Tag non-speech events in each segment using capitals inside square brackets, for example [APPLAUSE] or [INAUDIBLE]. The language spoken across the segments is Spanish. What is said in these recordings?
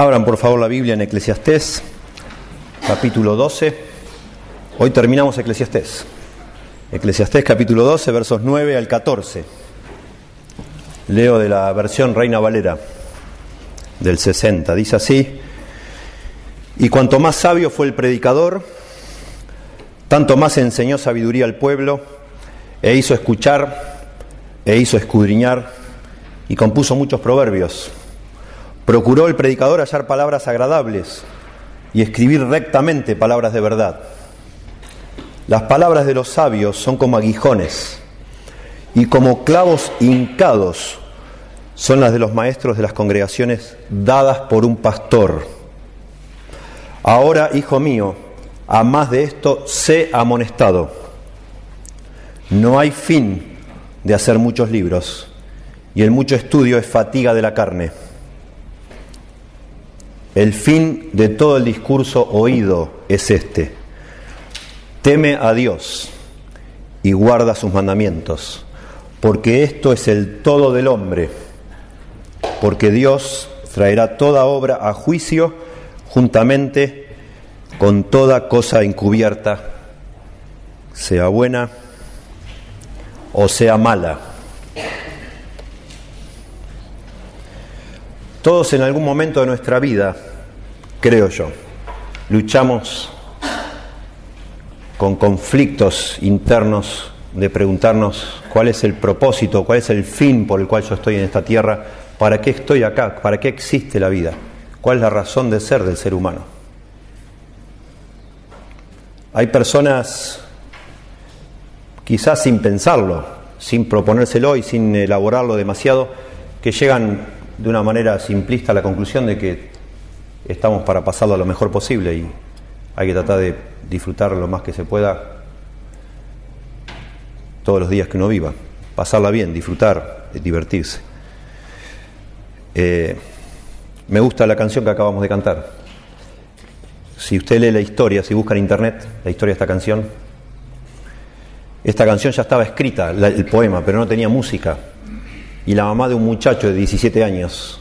Abran por favor la Biblia en Eclesiastés, capítulo 12. Hoy terminamos Eclesiastés. Eclesiastés capítulo 12, versos 9 al 14. Leo de la versión Reina Valera del 60. Dice así, y cuanto más sabio fue el predicador, tanto más enseñó sabiduría al pueblo, e hizo escuchar, e hizo escudriñar, y compuso muchos proverbios. Procuró el predicador hallar palabras agradables y escribir rectamente palabras de verdad. Las palabras de los sabios son como aguijones y como clavos hincados son las de los maestros de las congregaciones dadas por un pastor. Ahora, hijo mío, a más de esto, sé amonestado. No hay fin de hacer muchos libros y el mucho estudio es fatiga de la carne. El fin de todo el discurso oído es este. Teme a Dios y guarda sus mandamientos, porque esto es el todo del hombre, porque Dios traerá toda obra a juicio juntamente con toda cosa encubierta, sea buena o sea mala. Todos en algún momento de nuestra vida, creo yo, luchamos con conflictos internos de preguntarnos cuál es el propósito, cuál es el fin por el cual yo estoy en esta tierra, para qué estoy acá, para qué existe la vida, cuál es la razón de ser del ser humano. Hay personas, quizás sin pensarlo, sin proponérselo y sin elaborarlo demasiado, que llegan de una manera simplista la conclusión de que estamos para pasarlo lo mejor posible y hay que tratar de disfrutar lo más que se pueda todos los días que uno viva, pasarla bien, disfrutar, divertirse. Eh, me gusta la canción que acabamos de cantar. Si usted lee la historia, si busca en internet la historia de esta canción, esta canción ya estaba escrita, el poema, pero no tenía música y la mamá de un muchacho de 17 años,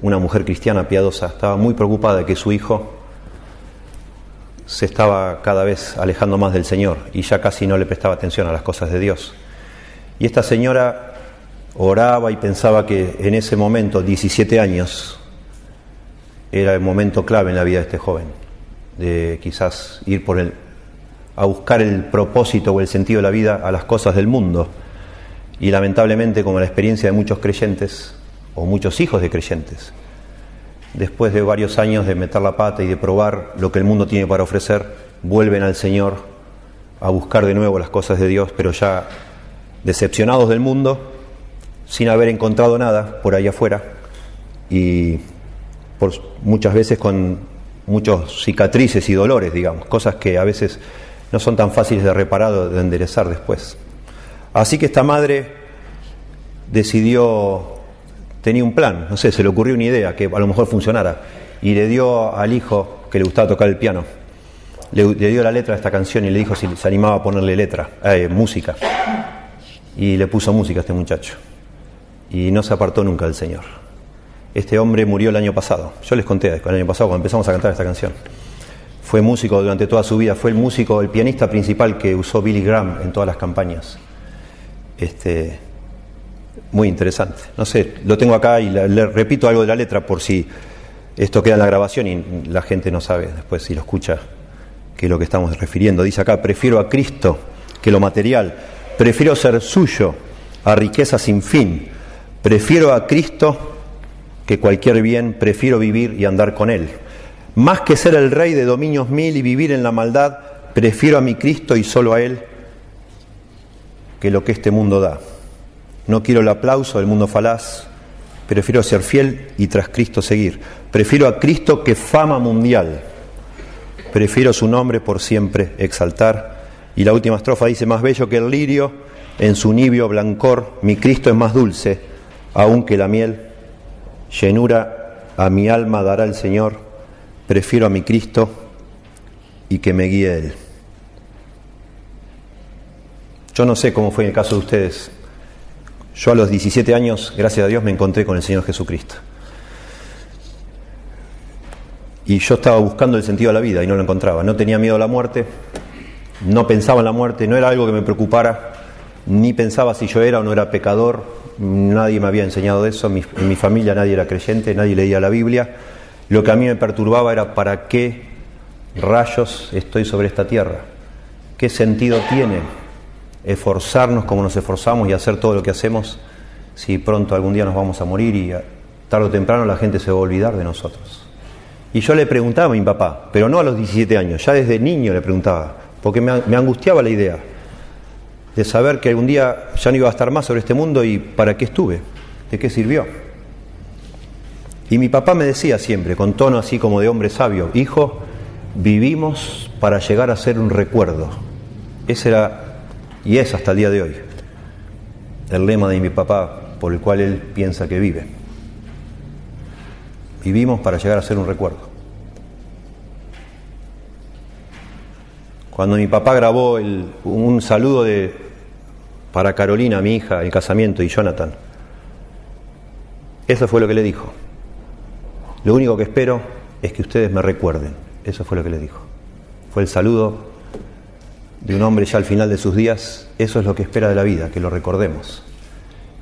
una mujer cristiana piadosa, estaba muy preocupada de que su hijo se estaba cada vez alejando más del Señor y ya casi no le prestaba atención a las cosas de Dios. Y esta señora oraba y pensaba que en ese momento, 17 años, era el momento clave en la vida de este joven, de quizás ir por el, a buscar el propósito o el sentido de la vida a las cosas del mundo y lamentablemente, como la experiencia de muchos creyentes o muchos hijos de creyentes, después de varios años de meter la pata y de probar lo que el mundo tiene para ofrecer, vuelven al Señor a buscar de nuevo las cosas de Dios, pero ya decepcionados del mundo, sin haber encontrado nada por ahí afuera y por, muchas veces con muchos cicatrices y dolores, digamos, cosas que a veces no son tan fáciles de reparar o de enderezar después. Así que esta madre decidió, tenía un plan, no sé, se le ocurrió una idea que a lo mejor funcionara, y le dio al hijo que le gustaba tocar el piano, le, dio la letra de esta canción y le dijo si se animaba a ponerle letra, eh, música. Y le puso música a este muchacho. Y no se apartó nunca del Señor. Este hombre murió el año pasado. Yo les conté el año pasado cuando empezamos a cantar esta canción. Fue músico durante toda su vida, fue el músico, el pianista principal que usó Billy Graham en todas las campañas este, muy interesante. No sé, lo tengo acá y le, repito algo de la letra por si esto queda en la grabación y la gente no sabe después si lo escucha qué es lo que estamos refiriendo. Dice acá, prefiero a Cristo que lo material, prefiero ser suyo a riqueza sin fin, prefiero a Cristo que cualquier bien, prefiero vivir y andar con Él. Más que ser el rey de dominios mil y vivir en la maldad, prefiero a mi Cristo y solo a Él que lo que este mundo da. No quiero el aplauso del mundo falaz, prefiero ser fiel y tras Cristo seguir. Prefiero a Cristo que fama mundial. Prefiero su nombre por siempre exaltar. Y la última estrofa dice, más bello que el lirio, en su nibio blancor, mi Cristo es más dulce, aun que la miel. Llenura a mi alma dará el Señor. Prefiero a mi Cristo y que me guíe Él. Yo no sé cómo fue en el caso de ustedes. Yo a los 17 años, gracias a Dios, me encontré con el Señor Jesucristo. Y yo estaba buscando el sentido de la vida y no lo encontraba. No tenía miedo a la muerte, no pensaba en la muerte, no era algo que me preocupara, ni pensaba si yo era o no era pecador, nadie me había enseñado eso, en mi familia nadie era creyente, nadie leía la Biblia. Lo que a mí me perturbaba era para qué rayos estoy sobre esta tierra, qué sentido tiene esforzarnos como nos esforzamos y hacer todo lo que hacemos si pronto algún día nos vamos a morir y tarde o temprano la gente se va a olvidar de nosotros. Y yo le preguntaba a mi papá, pero no a los 17 años, ya desde niño le preguntaba, porque me, angustiaba la idea de saber que algún día ya no iba a estar más sobre este mundo y para qué estuve, de qué sirvió. Y mi papá me decía siempre, con tono así como de hombre sabio, hijo, vivimos para llegar a ser un recuerdo. Ese era, y es hasta el día de hoy, el lema de mi papá por el cual él piensa que vive. Vivimos para llegar a ser un recuerdo. Cuando mi papá grabó un saludo de, para Carolina, mi hija, el casamiento, y Jonathan, eso fue lo que le dijo. Lo único que espero es que ustedes me recuerden. Eso fue lo que le dijo. Fue el saludo de un hombre ya al final de sus días. Eso es lo que espera de la vida, que lo recordemos.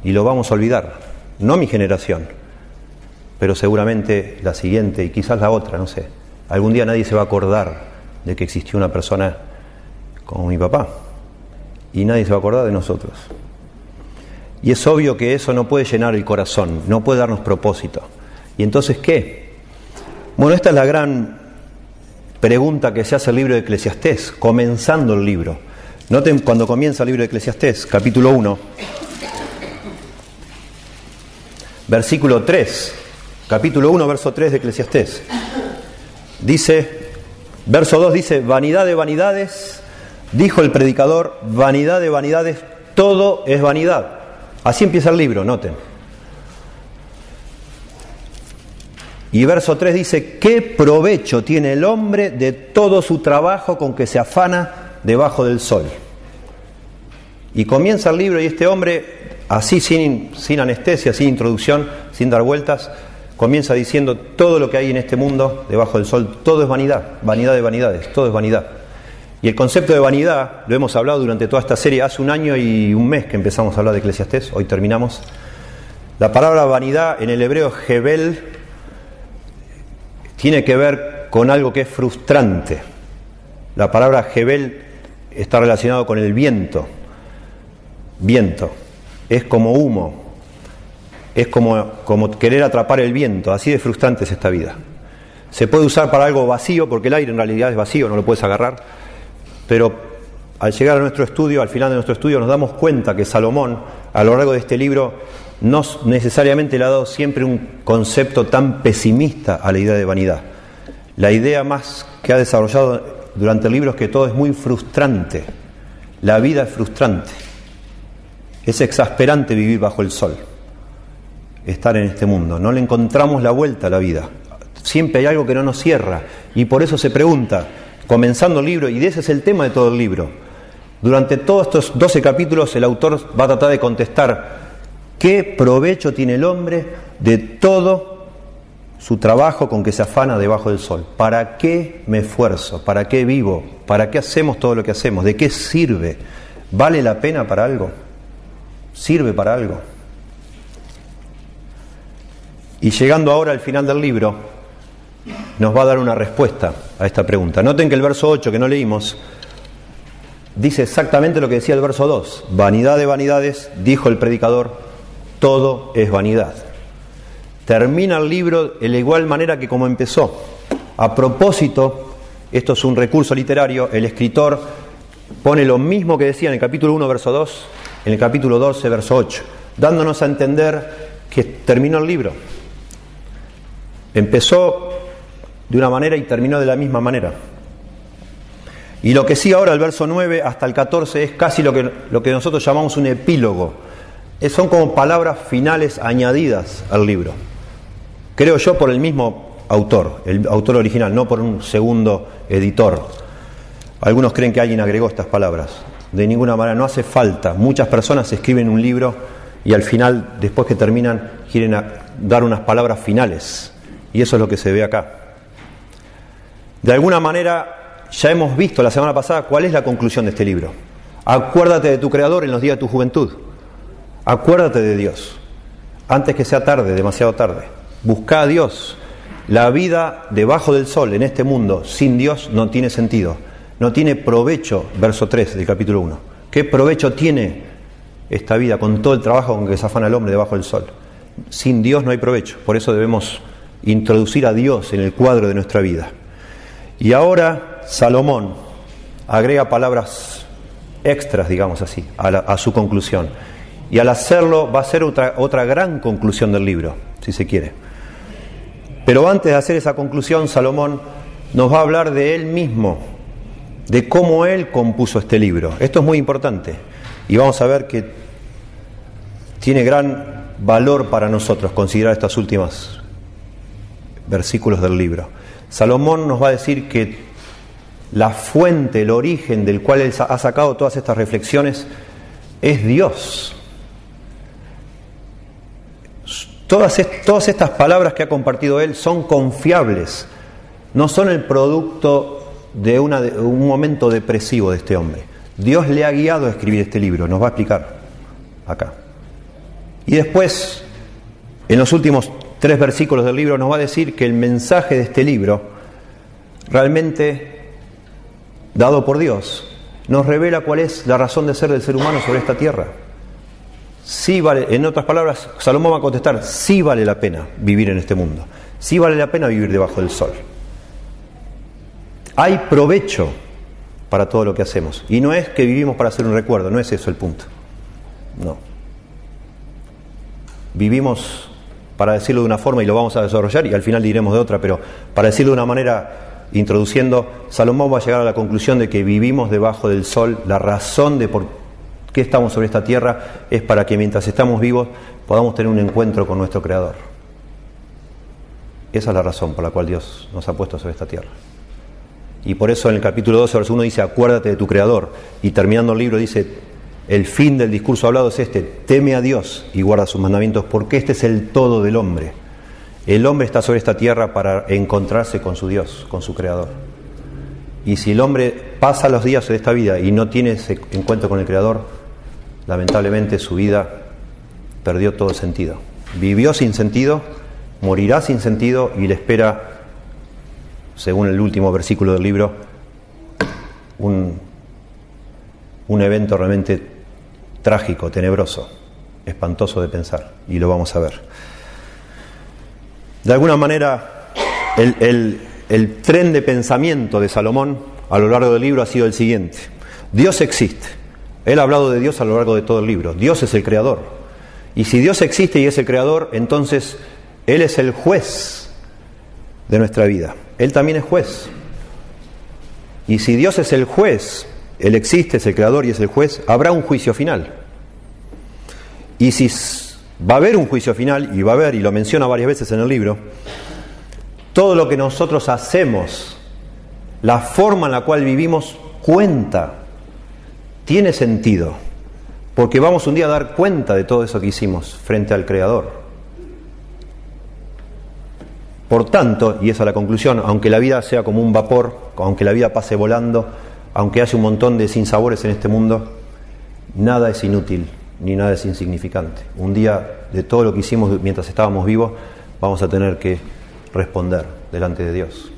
Y lo vamos a olvidar. No mi generación, pero seguramente la siguiente y quizás la otra, no sé. Algún día nadie se va a acordar de que existió una persona como mi papá y nadie se va a acordar de nosotros. Y es obvio que eso no puede llenar el corazón, no puede darnos propósito. ¿Y entonces qué? Bueno, esta es la gran pregunta que se hace el libro de Eclesiastés, comenzando el libro. Noten cuando comienza el libro de Eclesiastés, capítulo 1, versículo 3 capítulo 1, verso 3 de Eclesiastés. Dice, verso 2 dice, vanidad de vanidades, dijo el predicador, vanidad de vanidades, todo es vanidad. Así empieza el libro, noten. Y verso 3 dice, ¿qué provecho tiene el hombre de todo su trabajo con que se afana debajo del sol? Y comienza el libro y este hombre, así sin, sin anestesia, sin introducción, sin dar vueltas, comienza diciendo todo lo que hay en este mundo, debajo del sol, todo es vanidad, vanidad de vanidades, todo es vanidad. Y el concepto de vanidad lo hemos hablado durante toda esta serie, hace un año y un mes que empezamos a hablar de Eclesiastés, hoy terminamos. La palabra vanidad en el hebreo Hebel tiene que ver con algo que es frustrante. La palabra Hebel está relacionado con el viento. Viento. Es como humo, es como, como querer atrapar el viento, así de frustrante es esta vida. Se puede usar para algo vacío, porque el aire en realidad es vacío, no lo puedes agarrar, pero al llegar a nuestro estudio, al final de nuestro estudio, nos damos cuenta que Salomón, a lo largo de este libro, no necesariamente le ha dado siempre un concepto tan pesimista a la idea de vanidad. La idea más que ha desarrollado durante el libro es que todo es muy frustrante. La vida es frustrante. Es exasperante vivir bajo el sol estar en este mundo. No le encontramos la vuelta a la vida. Siempre hay algo que no nos cierra. Y por eso se pregunta, comenzando el libro, y ese es el tema de todo el libro. Durante todos estos 12 capítulos el autor va a tratar de contestar qué provecho tiene el hombre de todo su trabajo con que se afana debajo del sol. ¿Para qué me esfuerzo? ¿Para qué vivo? ¿Para qué hacemos todo lo que hacemos? ¿De qué sirve? ¿Vale la pena para algo? ¿Sirve para algo? Y llegando ahora al final del libro, nos va a dar una respuesta a esta pregunta. Noten que el verso 8 que no leímos dice exactamente lo que decía el verso 2. Vanidad de vanidades, dijo el predicador, todo es vanidad. Termina el libro de la igual manera que como empezó. A propósito, esto es un recurso literario, el escritor pone lo mismo que decía en el capítulo 1, verso 2, en el capítulo 12, verso 8, dándonos a entender que terminó el libro. Empezó de una manera y terminó de la misma manera. Y lo que sí ahora, el verso 9 hasta el 14, es casi lo que, lo que nosotros llamamos un epílogo. Son como palabras finales añadidas al libro. Creo yo por el mismo autor, el autor original, no por un segundo editor. Algunos creen que alguien agregó estas palabras. De ninguna manera, no hace falta. Muchas personas escriben un libro y al final, después que terminan, quieren dar unas palabras finales. Y eso es lo que se ve acá. De alguna manera, ya hemos visto la semana pasada cuál es la conclusión de este libro. Acuérdate de tu Creador en los días de tu juventud. Acuérdate de Dios. Antes que sea tarde, demasiado tarde. Busca a Dios. La vida debajo del sol en este mundo sin Dios no tiene sentido. No tiene provecho, verso 3 del capítulo 1. ¿Qué provecho tiene esta vida con todo el trabajo con que se afana el hombre debajo del sol? Sin Dios no hay provecho. Por eso debemos introducir a Dios en el cuadro de nuestra vida. Y ahora Salomón agrega palabras extras, digamos así, a, a su conclusión. Y al hacerlo va a ser otra, otra gran conclusión del libro, si se quiere. Pero antes de hacer esa conclusión, Salomón nos va a hablar de él mismo, de cómo él compuso este libro. Esto es muy importante y vamos a ver que tiene gran valor para nosotros considerar estos últimos versículos del libro. Salomón nos va a decir que la fuente, el origen del cual él ha sacado todas estas reflexiones es Dios. Todas, estas palabras que ha compartido él son confiables, no son el producto de un momento depresivo de este hombre. Dios le ha guiado a escribir este libro, nos va a explicar acá. Y después, en los últimos tres versículos del libro, nos va a decir que el mensaje de este libro, realmente dado por Dios, nos revela cuál es la razón de ser del ser humano sobre esta tierra. Sí vale, en otras palabras, Salomón va a contestar, sí vale la pena vivir en este mundo, sí vale la pena vivir debajo del sol. Hay provecho para todo lo que hacemos. Y no es que vivimos para hacer un recuerdo, no es eso el punto. No. Vivimos, para decirlo de una forma, y lo vamos a desarrollar, y al final diremos de otra, pero para decirlo de una manera, introduciendo, Salomón va a llegar a la conclusión de que vivimos debajo del sol, la razón de por qué estamos sobre esta tierra es para que mientras estamos vivos podamos tener un encuentro con nuestro Creador. Esa es la razón por la cual Dios nos ha puesto sobre esta tierra. Y por eso en el capítulo 12, verso 1 dice, acuérdate de tu Creador. Y terminando el libro dice, el fin del discurso hablado es este, teme a Dios y guarda sus mandamientos, porque este es el todo del hombre. El hombre está sobre esta tierra para encontrarse con su Dios, con su Creador. Y si el hombre pasa los días de esta vida y no tiene ese encuentro con el Creador, lamentablemente su vida perdió todo sentido. Vivió sin sentido, morirá sin sentido y le espera, según el último versículo del libro, un, un evento realmente trágico, tenebroso, espantoso de pensar, y lo vamos a ver. De alguna manera, el, el, el tren de pensamiento de Salomón a lo largo del libro ha sido el siguiente. Dios existe. Él ha hablado de Dios a lo largo de todo el libro. Dios es el creador. Y si Dios existe y es el creador, entonces Él es el juez de nuestra vida. Él también es juez. Y si Dios es el juez, Él existe, es el creador y es el juez, habrá un juicio final. Y si va a haber un juicio final, y va a haber, y lo menciona varias veces en el libro, todo lo que nosotros hacemos, la forma en la cual vivimos, cuenta tiene sentido, porque vamos un día a dar cuenta de todo eso que hicimos frente al Creador. Por tanto, y esa es la conclusión, aunque la vida sea como un vapor, aunque la vida pase volando, aunque haya un montón de sinsabores en este mundo, nada es inútil ni nada es insignificante. Un día de todo lo que hicimos mientras estábamos vivos, vamos a tener que responder delante de Dios.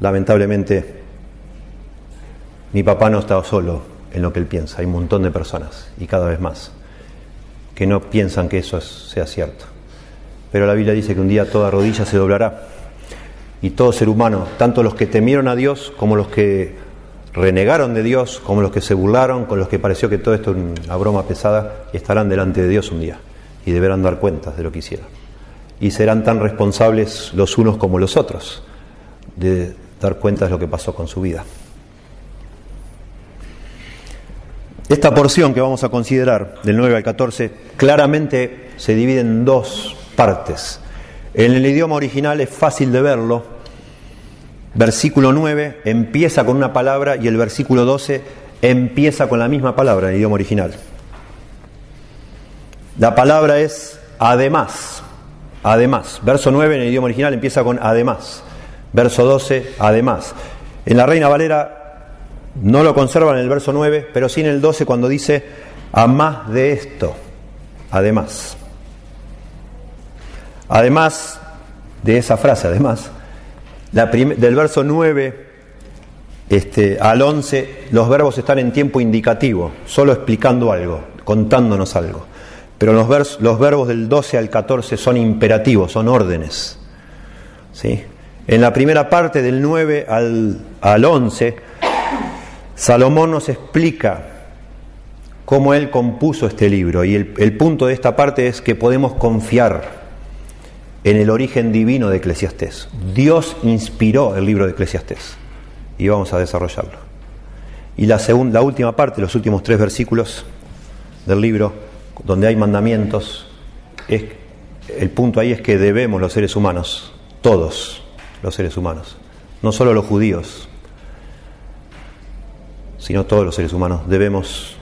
Lamentablemente, mi papá no está solo en lo que él piensa, hay un montón de personas y cada vez más que no piensan que eso sea cierto. Pero la Biblia dice que un día toda rodilla se doblará y todo ser humano, tanto los que temieron a Dios como los que renegaron de Dios, como los que se burlaron, con los que pareció que todo esto es una broma pesada, estarán delante de Dios un día y deberán dar cuentas de lo que hicieron. Y serán tan responsables los unos como los otros de dar cuentas de lo que pasó con su vida. Esta porción que vamos a considerar, del 9 al 14, claramente se divide en dos partes. En el idioma original es fácil de verlo. Versículo 9 empieza con una palabra y el versículo 12 empieza con la misma palabra en el idioma original. La palabra es además. además. Verso 9 en el idioma original empieza con además. Verso 12, además. En la Reina Valera no lo conservan en el verso 9, pero sí en el 12 cuando dice, a más de esto, además. Además de esa frase, además, del verso 9 este, al 11, los verbos están en tiempo indicativo, solo explicando algo, contándonos algo. Pero los, los verbos del 12 al 14 son imperativos, son órdenes. ¿sí? En la primera parte del 9 al, al 11, Salomón nos explica cómo él compuso este libro. Y el, punto de esta parte es que podemos confiar en el origen divino de Eclesiastés. Dios inspiró el libro de Eclesiastés y vamos a desarrollarlo. Y la, segunda, la última parte, los últimos tres versículos del libro, donde hay mandamientos, es, el punto ahí es que debemos los seres humanos, todos los seres humanos, no solo los judíos, sino todos los seres humanos, debemos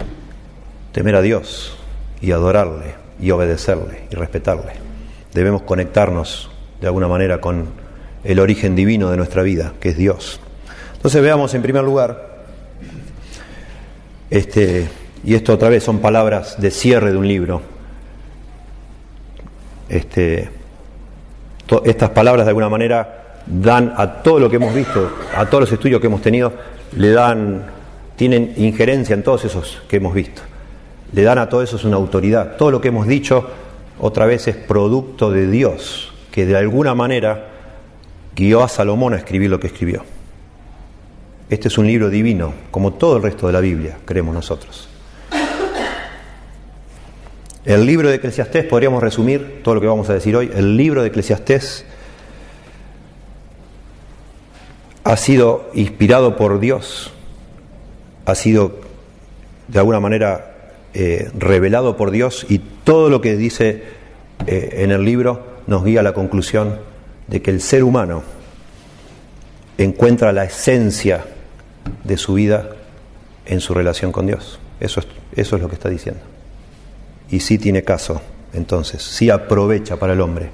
temer a Dios y adorarle y obedecerle y respetarle. Debemos conectarnos de alguna manera con el origen divino de nuestra vida, que es Dios. Entonces veamos en primer lugar, este, y esto otra vez son palabras de cierre de un libro. Este, estas palabras de alguna manera dan a todo lo que hemos visto, a todos los estudios que hemos tenido, le dan, tienen injerencia en todos esos que hemos visto. Le dan a todo eso una autoridad. Todo lo que hemos dicho otra vez es producto de Dios, que de alguna manera guió a Salomón a escribir lo que escribió. Este es un libro divino, como todo el resto de la Biblia, creemos nosotros. El libro de Eclesiastés, podríamos resumir todo lo que vamos a decir hoy, el libro de Eclesiastés ha sido inspirado por Dios, ha sido de alguna manera eh, revelado por Dios y todo lo que dice eh, en el libro nos guía a la conclusión de que el ser humano encuentra la esencia de su vida en su relación con Dios. Eso es, eso es lo que está diciendo y sí tiene caso, entonces, sí aprovecha para el hombre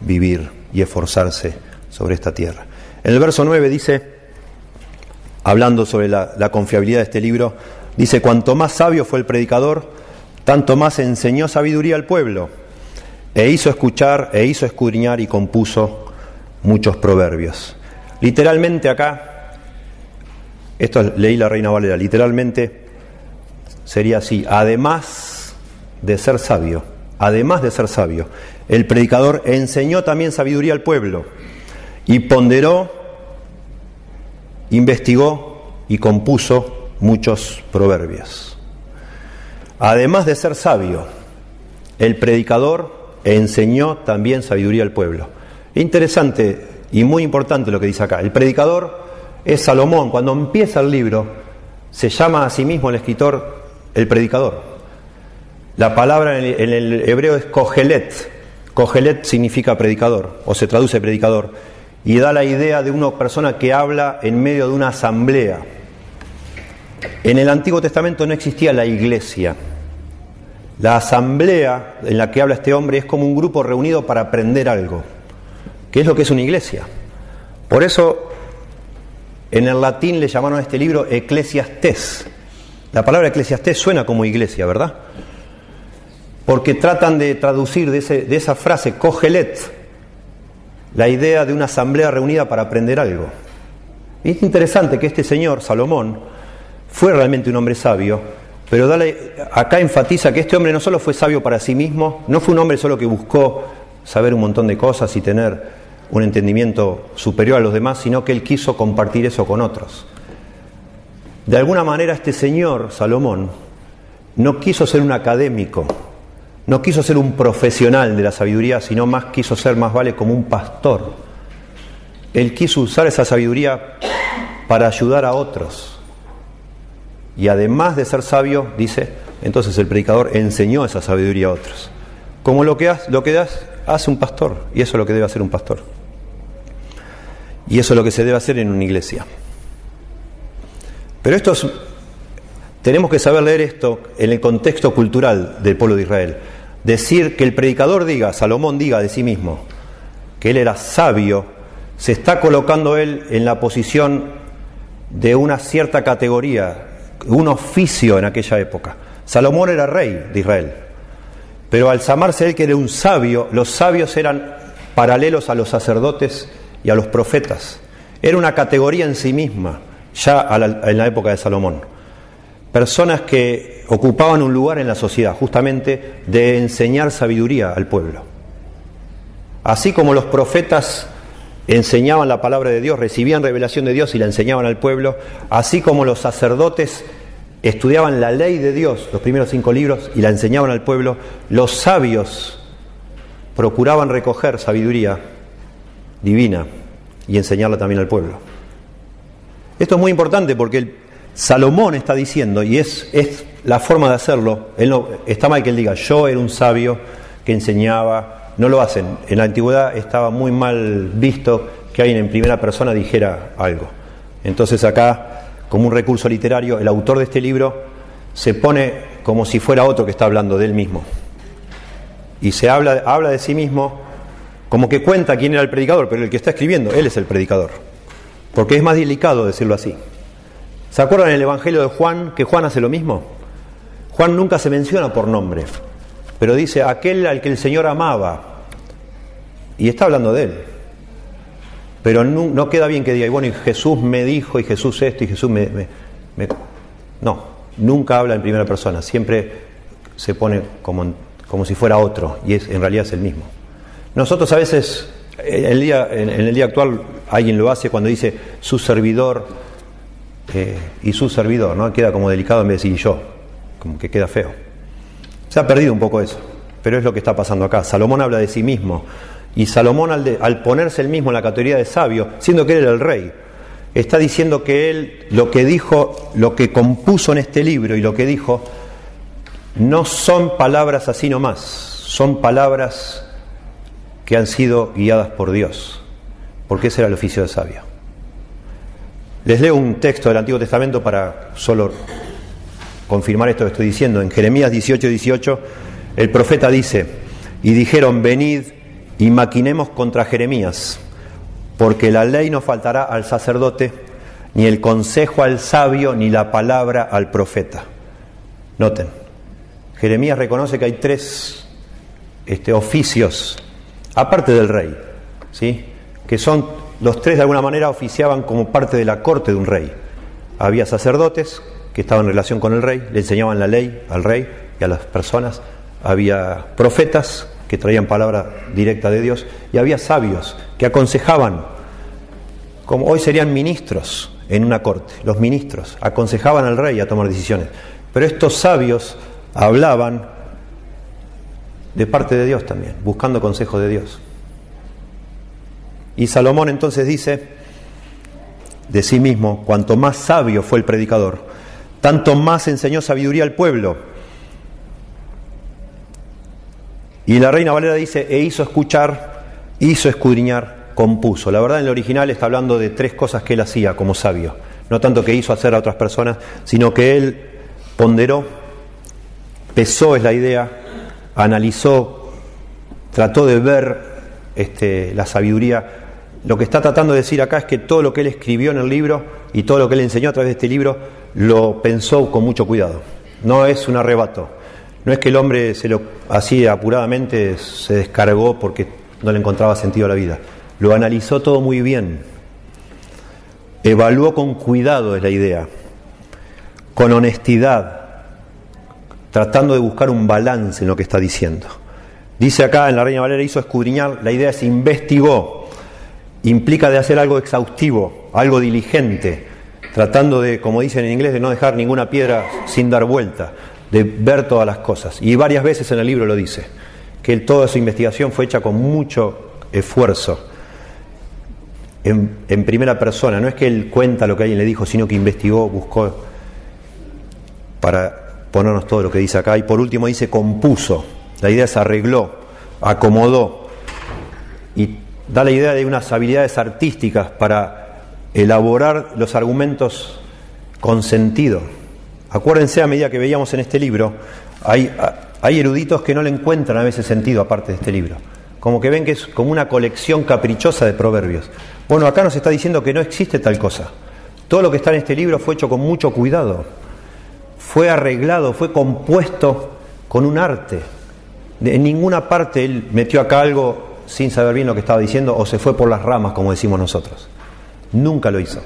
vivir y esforzarse sobre esta tierra. En el verso 9 dice, hablando sobre la, confiabilidad de este libro, dice, cuanto más sabio fue el predicador, tanto más enseñó sabiduría al pueblo, e hizo escuchar, e hizo escudriñar y compuso muchos proverbios. Literalmente acá, esto leí la Reina Valera, literalmente sería así, además de ser sabio, además de ser sabio, el predicador enseñó también sabiduría al pueblo y ponderó, investigó y compuso muchos proverbios. Además de ser sabio, el predicador enseñó también sabiduría al pueblo. Interesante y muy importante lo que dice acá. El predicador es Salomón. Cuando empieza el libro, se llama a sí mismo el escritor el predicador. La palabra en el, hebreo es kohelet. Kohelet significa predicador, o se traduce predicador, y da la idea de una persona que habla en medio de una asamblea. En el Antiguo Testamento no existía la iglesia. La asamblea en la que habla este hombre es como un grupo reunido para aprender algo, que es lo que es una iglesia. Por eso en el latín le llamaron a este libro Eclesiastés. La palabra Eclesiastés suena como iglesia, ¿verdad? porque tratan de traducir de, esa frase, cogelet, la idea de una asamblea reunida para aprender algo. Es interesante que este señor, Salomón, fue realmente un hombre sabio, pero acá enfatiza que este hombre no solo fue sabio para sí mismo, no fue un hombre solo que buscó saber un montón de cosas y tener un entendimiento superior a los demás, sino que él quiso compartir eso con otros. De alguna manera este señor, Salomón, no quiso ser un académico, no quiso ser un profesional de la sabiduría, sino más quiso ser más vale como un pastor. Él quiso usar esa sabiduría para ayudar a otros. Y además de ser sabio, dice, entonces el predicador enseñó esa sabiduría a otros. Como lo que, hace, lo que hace un pastor, y eso es lo que debe hacer un pastor. Y eso es lo que se debe hacer en una iglesia. Pero esto tenemos que saber leer esto en el contexto cultural del pueblo de Israel. Decir que el predicador diga, Salomón diga de sí mismo, que él era sabio, se está colocando él en la posición de una cierta categoría, un oficio en aquella época. Salomón era rey de Israel, pero al llamarse él que era un sabio, los sabios eran paralelos a los sacerdotes y a los profetas. Era una categoría en sí misma, ya en la época de Salomón. Personas que ocupaban un lugar en la sociedad, justamente de enseñar sabiduría al pueblo. Así como los profetas enseñaban la palabra de Dios, recibían revelación de Dios y la enseñaban al pueblo, así como los sacerdotes estudiaban la ley de Dios, los primeros cinco libros, y la enseñaban al pueblo, los sabios procuraban recoger sabiduría divina y enseñarla también al pueblo. Esto es muy importante porque el Salomón está diciendo, y es, es la forma de hacerlo, él no, está mal que él diga, yo era un sabio que enseñaba, no lo hacen. En la antigüedad estaba muy mal visto que alguien en primera persona dijera algo. Entonces acá, como un recurso literario, el autor de este libro se pone como si fuera otro que está hablando de él mismo. Y se habla, habla de sí mismo como que cuenta quién era el predicador, pero el que está escribiendo, él es el predicador. Porque es más delicado decirlo así. ¿Se acuerdan en el Evangelio de Juan que Juan hace lo mismo? Juan nunca se menciona por nombre, pero dice aquel al que el Señor amaba. Y está hablando de él. Pero no, queda bien que diga, bueno, y Jesús me dijo, y Jesús esto, y Jesús me, No, nunca habla en primera persona, siempre se pone como, como si fuera otro, y es, en realidad es el mismo. Nosotros a veces, el día, en el día actual, alguien lo hace cuando dice su servidor y su servidor, ¿no? Queda como delicado en vez de decir yo, como que queda feo. Se ha perdido un poco eso, pero es lo que está pasando acá. Salomón habla de sí mismo, y Salomón al, al ponerse él mismo en la categoría de sabio, siendo que él era el rey, está diciendo que él lo que dijo, lo que compuso en este libro y lo que dijo, no son palabras así nomás, son palabras que han sido guiadas por Dios, porque ese era el oficio de sabio. Les leo un texto del Antiguo Testamento para solo confirmar esto que estoy diciendo. En Jeremías 18, 18, el profeta dice, y dijeron, venid y maquinemos contra Jeremías, porque la ley no faltará al sacerdote, ni el consejo al sabio, ni la palabra al profeta. Noten, Jeremías reconoce que hay tres este, oficios, aparte del rey, ¿sí? que son los tres de alguna manera oficiaban como parte de la corte de un rey. Había sacerdotes que estaban en relación con el rey, le enseñaban la ley al rey y a las personas. Había profetas que traían palabra directa de Dios y había sabios que aconsejaban, como hoy serían ministros en una corte, los ministros aconsejaban al rey a tomar decisiones. Pero estos sabios hablaban de parte de Dios también, buscando consejo de Dios. Y Salomón entonces dice de sí mismo, cuanto más sabio fue el predicador, tanto más enseñó sabiduría al pueblo. Y la reina Valera dice, e hizo escuchar, hizo escudriñar, compuso. La verdad en el original está hablando de tres cosas que él hacía como sabio. No tanto que hizo hacer a otras personas, sino que él ponderó, pesó es la idea, analizó, trató de ver este, la sabiduría lo que está tratando de decir acá es que todo lo que él escribió en el libro y todo lo que él enseñó a través de este libro lo pensó con mucho cuidado. No es un arrebato. No es que el hombre se lo así apuradamente se descargó porque no le encontraba sentido a la vida. Lo analizó todo muy bien. Evaluó con cuidado la idea. Con honestidad. Tratando de buscar un balance en lo que está diciendo. Dice acá en la Reina Valera hizo escudriñar, la idea es investigó implica de hacer algo exhaustivo, algo diligente, tratando de, como dicen en inglés, de no dejar ninguna piedra sin dar vuelta, de ver todas las cosas. Y varias veces en el libro lo dice, que toda su investigación fue hecha con mucho esfuerzo, en, primera persona. No es que él cuenta lo que alguien le dijo, sino que investigó, buscó para ponernos todo lo que dice acá. Y por último dice compuso, la idea es arregló, acomodó y da la idea de unas habilidades artísticas para elaborar los argumentos con sentido. Acuérdense a medida que veíamos en este libro, hay eruditos que no le encuentran a veces sentido aparte de este libro. Como que ven que es como una colección caprichosa de proverbios. Bueno, acá nos está diciendo que no existe tal cosa. Todo lo que está en este libro fue hecho con mucho cuidado. Fue arreglado, fue compuesto con un arte. En ninguna parte él metió acá algo sin saber bien lo que estaba diciendo o se fue por las ramas, como decimos nosotros. Nunca lo hizo.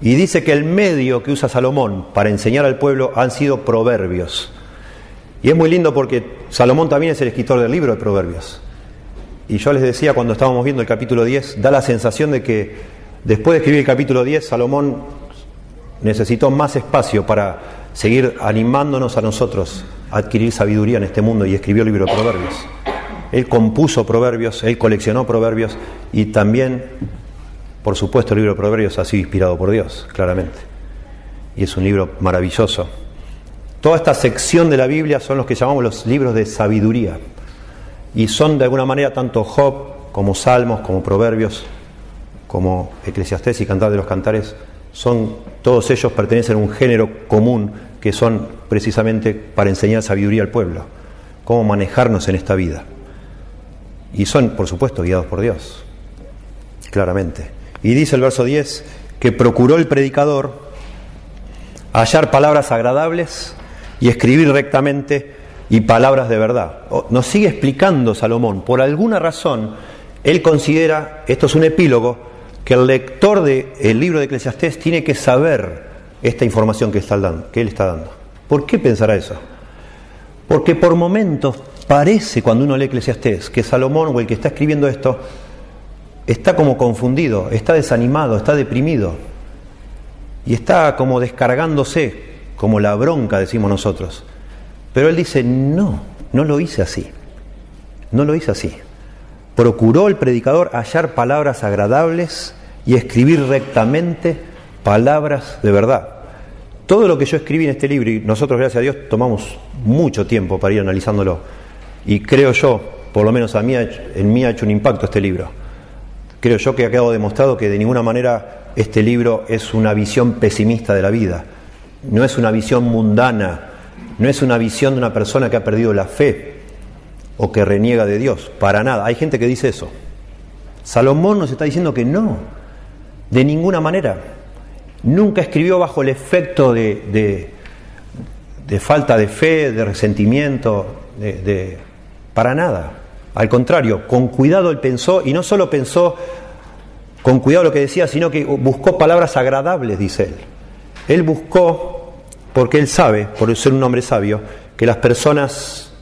Y dice que el medio que usa Salomón para enseñar al pueblo han sido proverbios. Y es muy lindo porque Salomón también es el escritor del libro de proverbios. Y yo les decía cuando estábamos viendo el capítulo 10, da la sensación de que después de escribir el capítulo 10, Salomón necesitó más espacio para seguir animándonos a nosotros adquirir sabiduría en este mundo y escribió el libro de proverbios. Él compuso proverbios, él coleccionó proverbios y también por supuesto, el libro de Proverbios ha sido inspirado por Dios, claramente. Y es un libro maravilloso. Toda esta sección de la Biblia son los que llamamos los libros de sabiduría. Y son de alguna manera tanto Job como Salmos, como Proverbios, como Eclesiastés y Cantar de los Cantares, son todos ellos pertenecen a un género común que son precisamente para enseñar sabiduría al pueblo, cómo manejarnos en esta vida. Y son, por supuesto, guiados por Dios, claramente. Y dice el verso 10 que procuró el predicador hallar palabras agradables y escribir rectamente y palabras de verdad. Nos sigue explicando Salomón, por alguna razón, él considera, esto es un epílogo, que el lector del libro de Eclesiastés tiene que saber esta información que, está dando, que él está dando. ¿Por qué pensará eso? Porque por momentos parece, cuando uno lee Eclesiastés, que Salomón o el que está escribiendo esto está como confundido, está desanimado, está deprimido y está como descargándose, como la bronca decimos nosotros. Pero él dice, no, no lo hice así, no lo hice así. Procuró el predicador hallar palabras agradables y escribir rectamente palabras de verdad. Todo lo que yo escribí en este libro, y nosotros gracias a Dios tomamos mucho tiempo para ir analizándolo, y creo yo, por lo menos a mí, en mí ha hecho un impacto este libro Creo yo que ha quedado demostrado que de ninguna manera este libro es una visión pesimista de la vida, no es una visión mundana, no es una visión de una persona que ha perdido la fe o que reniega de Dios, para nada. Hay gente que dice eso. Salomón nos está diciendo que no, de ninguna manera. Nunca escribió bajo el efecto de, de, falta de fe, de resentimiento, de, para nada. Al contrario, con cuidado él pensó, y no solo pensó con cuidado lo que decía, sino que buscó palabras agradables, dice él. Él buscó, porque él sabe, por ser un hombre sabio, que las personas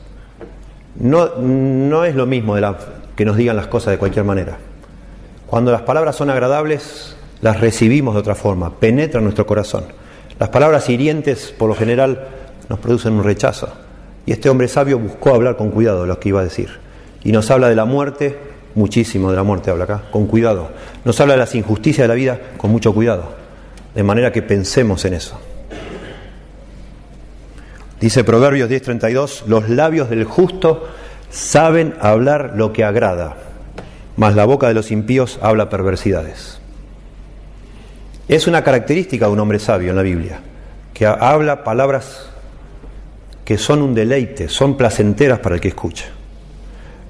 no, no es lo mismo que nos digan las cosas de cualquier manera. Cuando las palabras son agradables, las recibimos de otra forma, penetran nuestro corazón. Las palabras hirientes, por lo general, nos producen un rechazo. Y este hombre sabio buscó hablar con cuidado de lo que iba a decir. Y nos habla de la muerte, muchísimo de la muerte habla acá, con cuidado. Nos habla de las injusticias de la vida, con mucho cuidado. De manera que pensemos en eso. Dice Proverbios 10:32, los labios del justo saben hablar lo que agrada, mas la boca de los impíos habla perversidades. Es una característica de un hombre sabio en la Biblia, que habla palabras que son un deleite, son placenteras para el que escucha.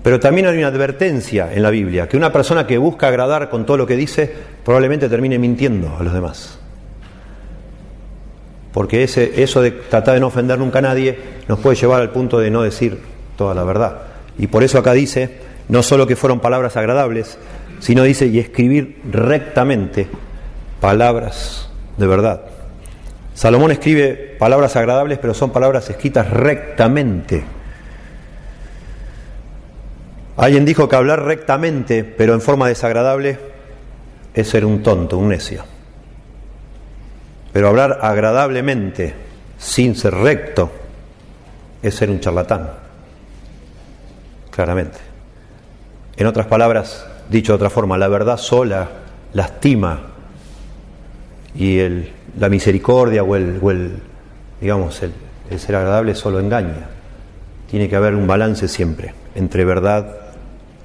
Pero también hay una advertencia en la Biblia, que una persona que busca agradar con todo lo que dice probablemente termine mintiendo a los demás. Porque ese, eso de tratar de no ofender nunca a nadie nos puede llevar al punto de no decir toda la verdad. Y por eso acá dice, no solo que fueron palabras agradables, sino dice, y escribir rectamente palabras de verdad. Salomón escribe palabras agradables, pero son palabras escritas rectamente Alguien dijo que hablar rectamente, pero en forma desagradable, es ser un tonto, un necio. Pero hablar agradablemente, sin ser recto, es ser un charlatán. Claramente. En otras palabras, dicho de otra forma, la verdad sola lastima y el, la misericordia o el, digamos, el ser agradable solo engaña. Tiene que haber un balance siempre entre verdad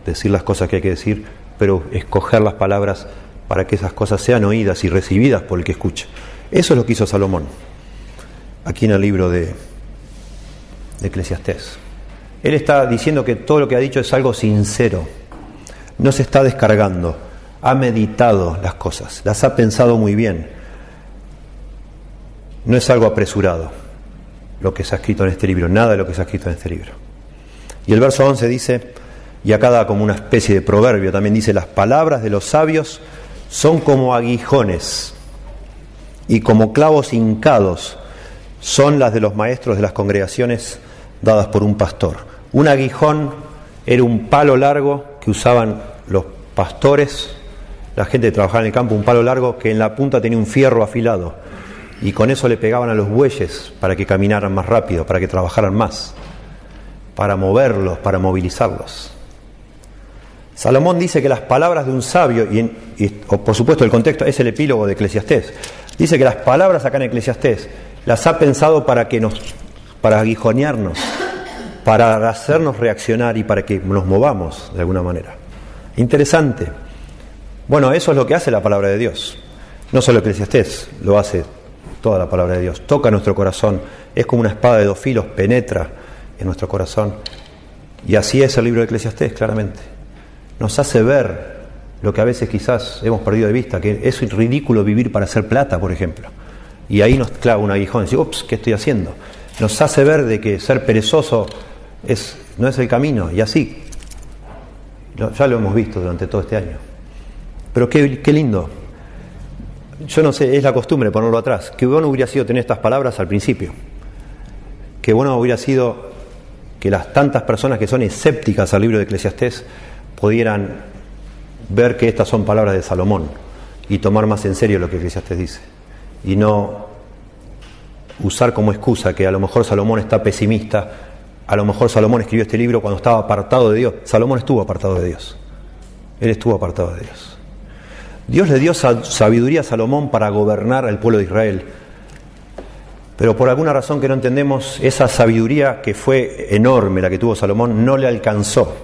decir las cosas que hay que decir, pero escoger las palabras para que esas cosas sean oídas y recibidas por el que escucha. Eso es lo que hizo Salomón, aquí en el libro de, de Eclesiastés. Él está diciendo que todo lo que ha dicho es algo sincero, no se está descargando, ha meditado las cosas, las ha pensado muy bien, no es algo apresurado lo que se ha escrito en este libro, nada de lo que se ha escrito en este libro. Y el verso 11 dice, y acá da como una especie de proverbio, también dice, las palabras de los sabios son como aguijones y como clavos hincados son las de los maestros de las congregaciones dadas por un pastor. Un aguijón era un palo largo que usaban los pastores, la gente que trabajaba en el campo, un palo largo que en la punta tenía un fierro afilado y con eso le pegaban a los bueyes para que caminaran más rápido, para que trabajaran más, para moverlos, para movilizarlos. Salomón dice que las palabras de un sabio, y, por supuesto el contexto es el epílogo de Eclesiastés, dice que las palabras acá en Eclesiastés las ha pensado para que nos, para aguijonearnos, para hacernos reaccionar y para que nos movamos de alguna manera. Interesante. Bueno, eso es lo que hace la palabra de Dios. No solo Eclesiastés, lo hace toda la palabra de Dios. Toca nuestro corazón, es como una espada de dos filos, penetra en nuestro corazón. Y así es el libro de Eclesiastés, claramente. Nos hace ver lo que a veces quizás hemos perdido de vista, que es ridículo vivir para hacer plata, por ejemplo. Y ahí nos clava un aguijón y dice, ups, ¿qué estoy haciendo? Nos hace ver de que ser perezoso es, no es el camino, y así. Ya lo hemos visto durante todo este año. Pero qué, qué lindo yo no sé, es la costumbre ponerlo atrás. Qué bueno hubiera sido tener estas palabras al principio. Qué bueno hubiera sido que las tantas personas que son escépticas al libro de Eclesiastés pudieran ver que estas son palabras de Salomón y tomar más en serio lo que Eclesiastés dice. Y no usar como excusa que a lo mejor Salomón está pesimista, a lo mejor Salomón escribió este libro cuando estaba apartado de Dios. Salomón estuvo apartado de Dios. Él estuvo apartado de Dios. Dios le dio sabiduría a Salomón para gobernar al pueblo de Israel. Pero por alguna razón que no entendemos, esa sabiduría que fue enorme, la que tuvo Salomón, no le alcanzó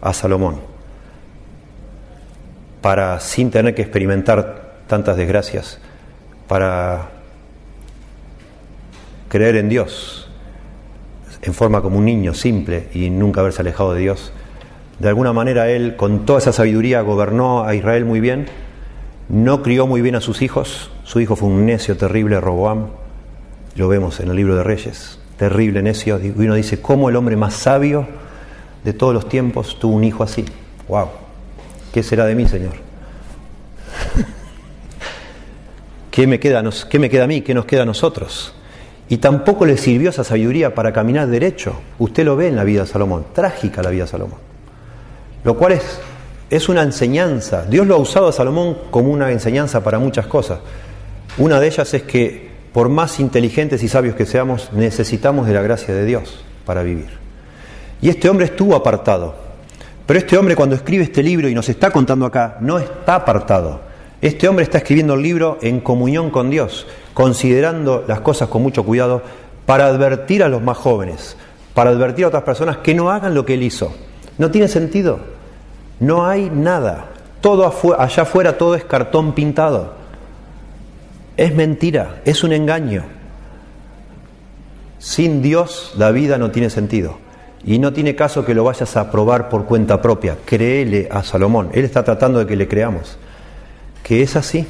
a Salomón para, sin tener que experimentar tantas desgracias, para creer en Dios en forma como un niño simple y nunca haberse alejado de Dios de alguna manera él, con toda esa sabiduría, gobernó a Israel muy bien, no crió muy bien a sus hijos, su hijo fue un necio terrible, Roboam, lo vemos en el libro de Reyes, terrible necio, y uno dice, ¿cómo el hombre más sabio de todos los tiempos tuvo un hijo así? ¡Wow! ¿Qué será de mí, Señor? [LAUGHS] ¿Qué me, queda, ¿Qué me queda a mí? ¿Qué nos queda a nosotros? Y tampoco le sirvió esa sabiduría para caminar derecho. Usted lo ve en la vida de Salomón, trágica la vida de Salomón lo cual es, es una enseñanza. Dios lo ha usado a Salomón como una enseñanza para muchas cosas. Una de ellas es que por más inteligentes y sabios que seamos, necesitamos de la gracia de Dios para vivir. Y este hombre estuvo apartado. Pero este hombre cuando escribe este libro y nos está contando acá, no está apartado. Este hombre está escribiendo el libro en comunión con Dios, considerando las cosas con mucho cuidado para advertir a los más jóvenes, para advertir a otras personas que no hagan lo que él hizo. No tiene sentido. No hay nada. Todo allá afuera todo es cartón pintado. Es mentira, es un engaño. Sin Dios la vida no tiene sentido. Y no tiene caso que lo vayas a probar por cuenta propia. Créele a Salomón. Él está tratando de que le creamos. Que es así.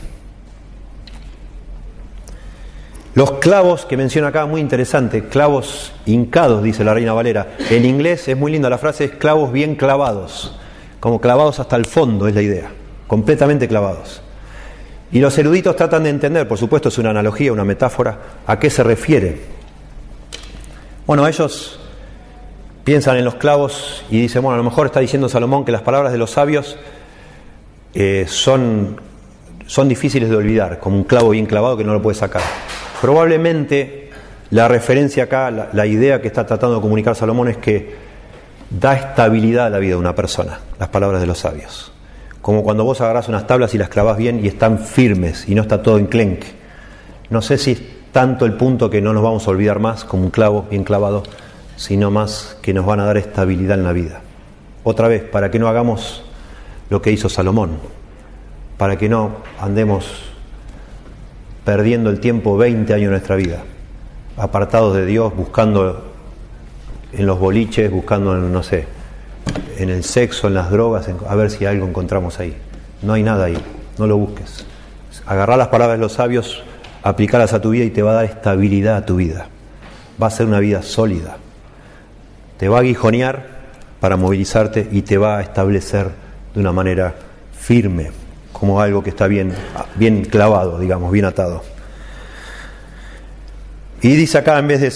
Los clavos que menciona acá, muy interesante, clavos hincados, dice la Reina Valera. En inglés es muy linda la frase, es clavos bien clavados como clavados hasta el fondo es la idea, completamente clavados. Y los eruditos tratan de entender, por supuesto es una analogía, una metáfora, a qué se refiere. Bueno, ellos piensan en los clavos y dicen, bueno, a lo mejor está diciendo Salomón que las palabras de los sabios eh, son, son difíciles de olvidar, como un clavo bien clavado que no lo puede sacar. Probablemente la referencia acá, la idea que está tratando de comunicar Salomón es que da estabilidad a la vida de una persona, las palabras de los sabios. Como cuando vos agarrás unas tablas y las clavas bien y están firmes y no está todo enclenque. No sé si es tanto el punto que no nos vamos a olvidar más como un clavo bien clavado, sino más que nos van a dar estabilidad en la vida. Otra vez, para que no hagamos lo que hizo Salomón, para que no andemos perdiendo el tiempo 20 años de nuestra vida, apartados de Dios, buscando en los boliches, buscando, no sé, en el sexo, en las drogas, a ver si algo encontramos ahí. No hay nada ahí, no lo busques. Agarrar las palabras de los sabios, aplicarlas a tu vida y te va a dar estabilidad a tu vida. Va a ser una vida sólida. Te va a aguijonear para movilizarte y te va a establecer de una manera firme, como algo que está bien, bien clavado, digamos, bien atado. Y dice acá, en vez de,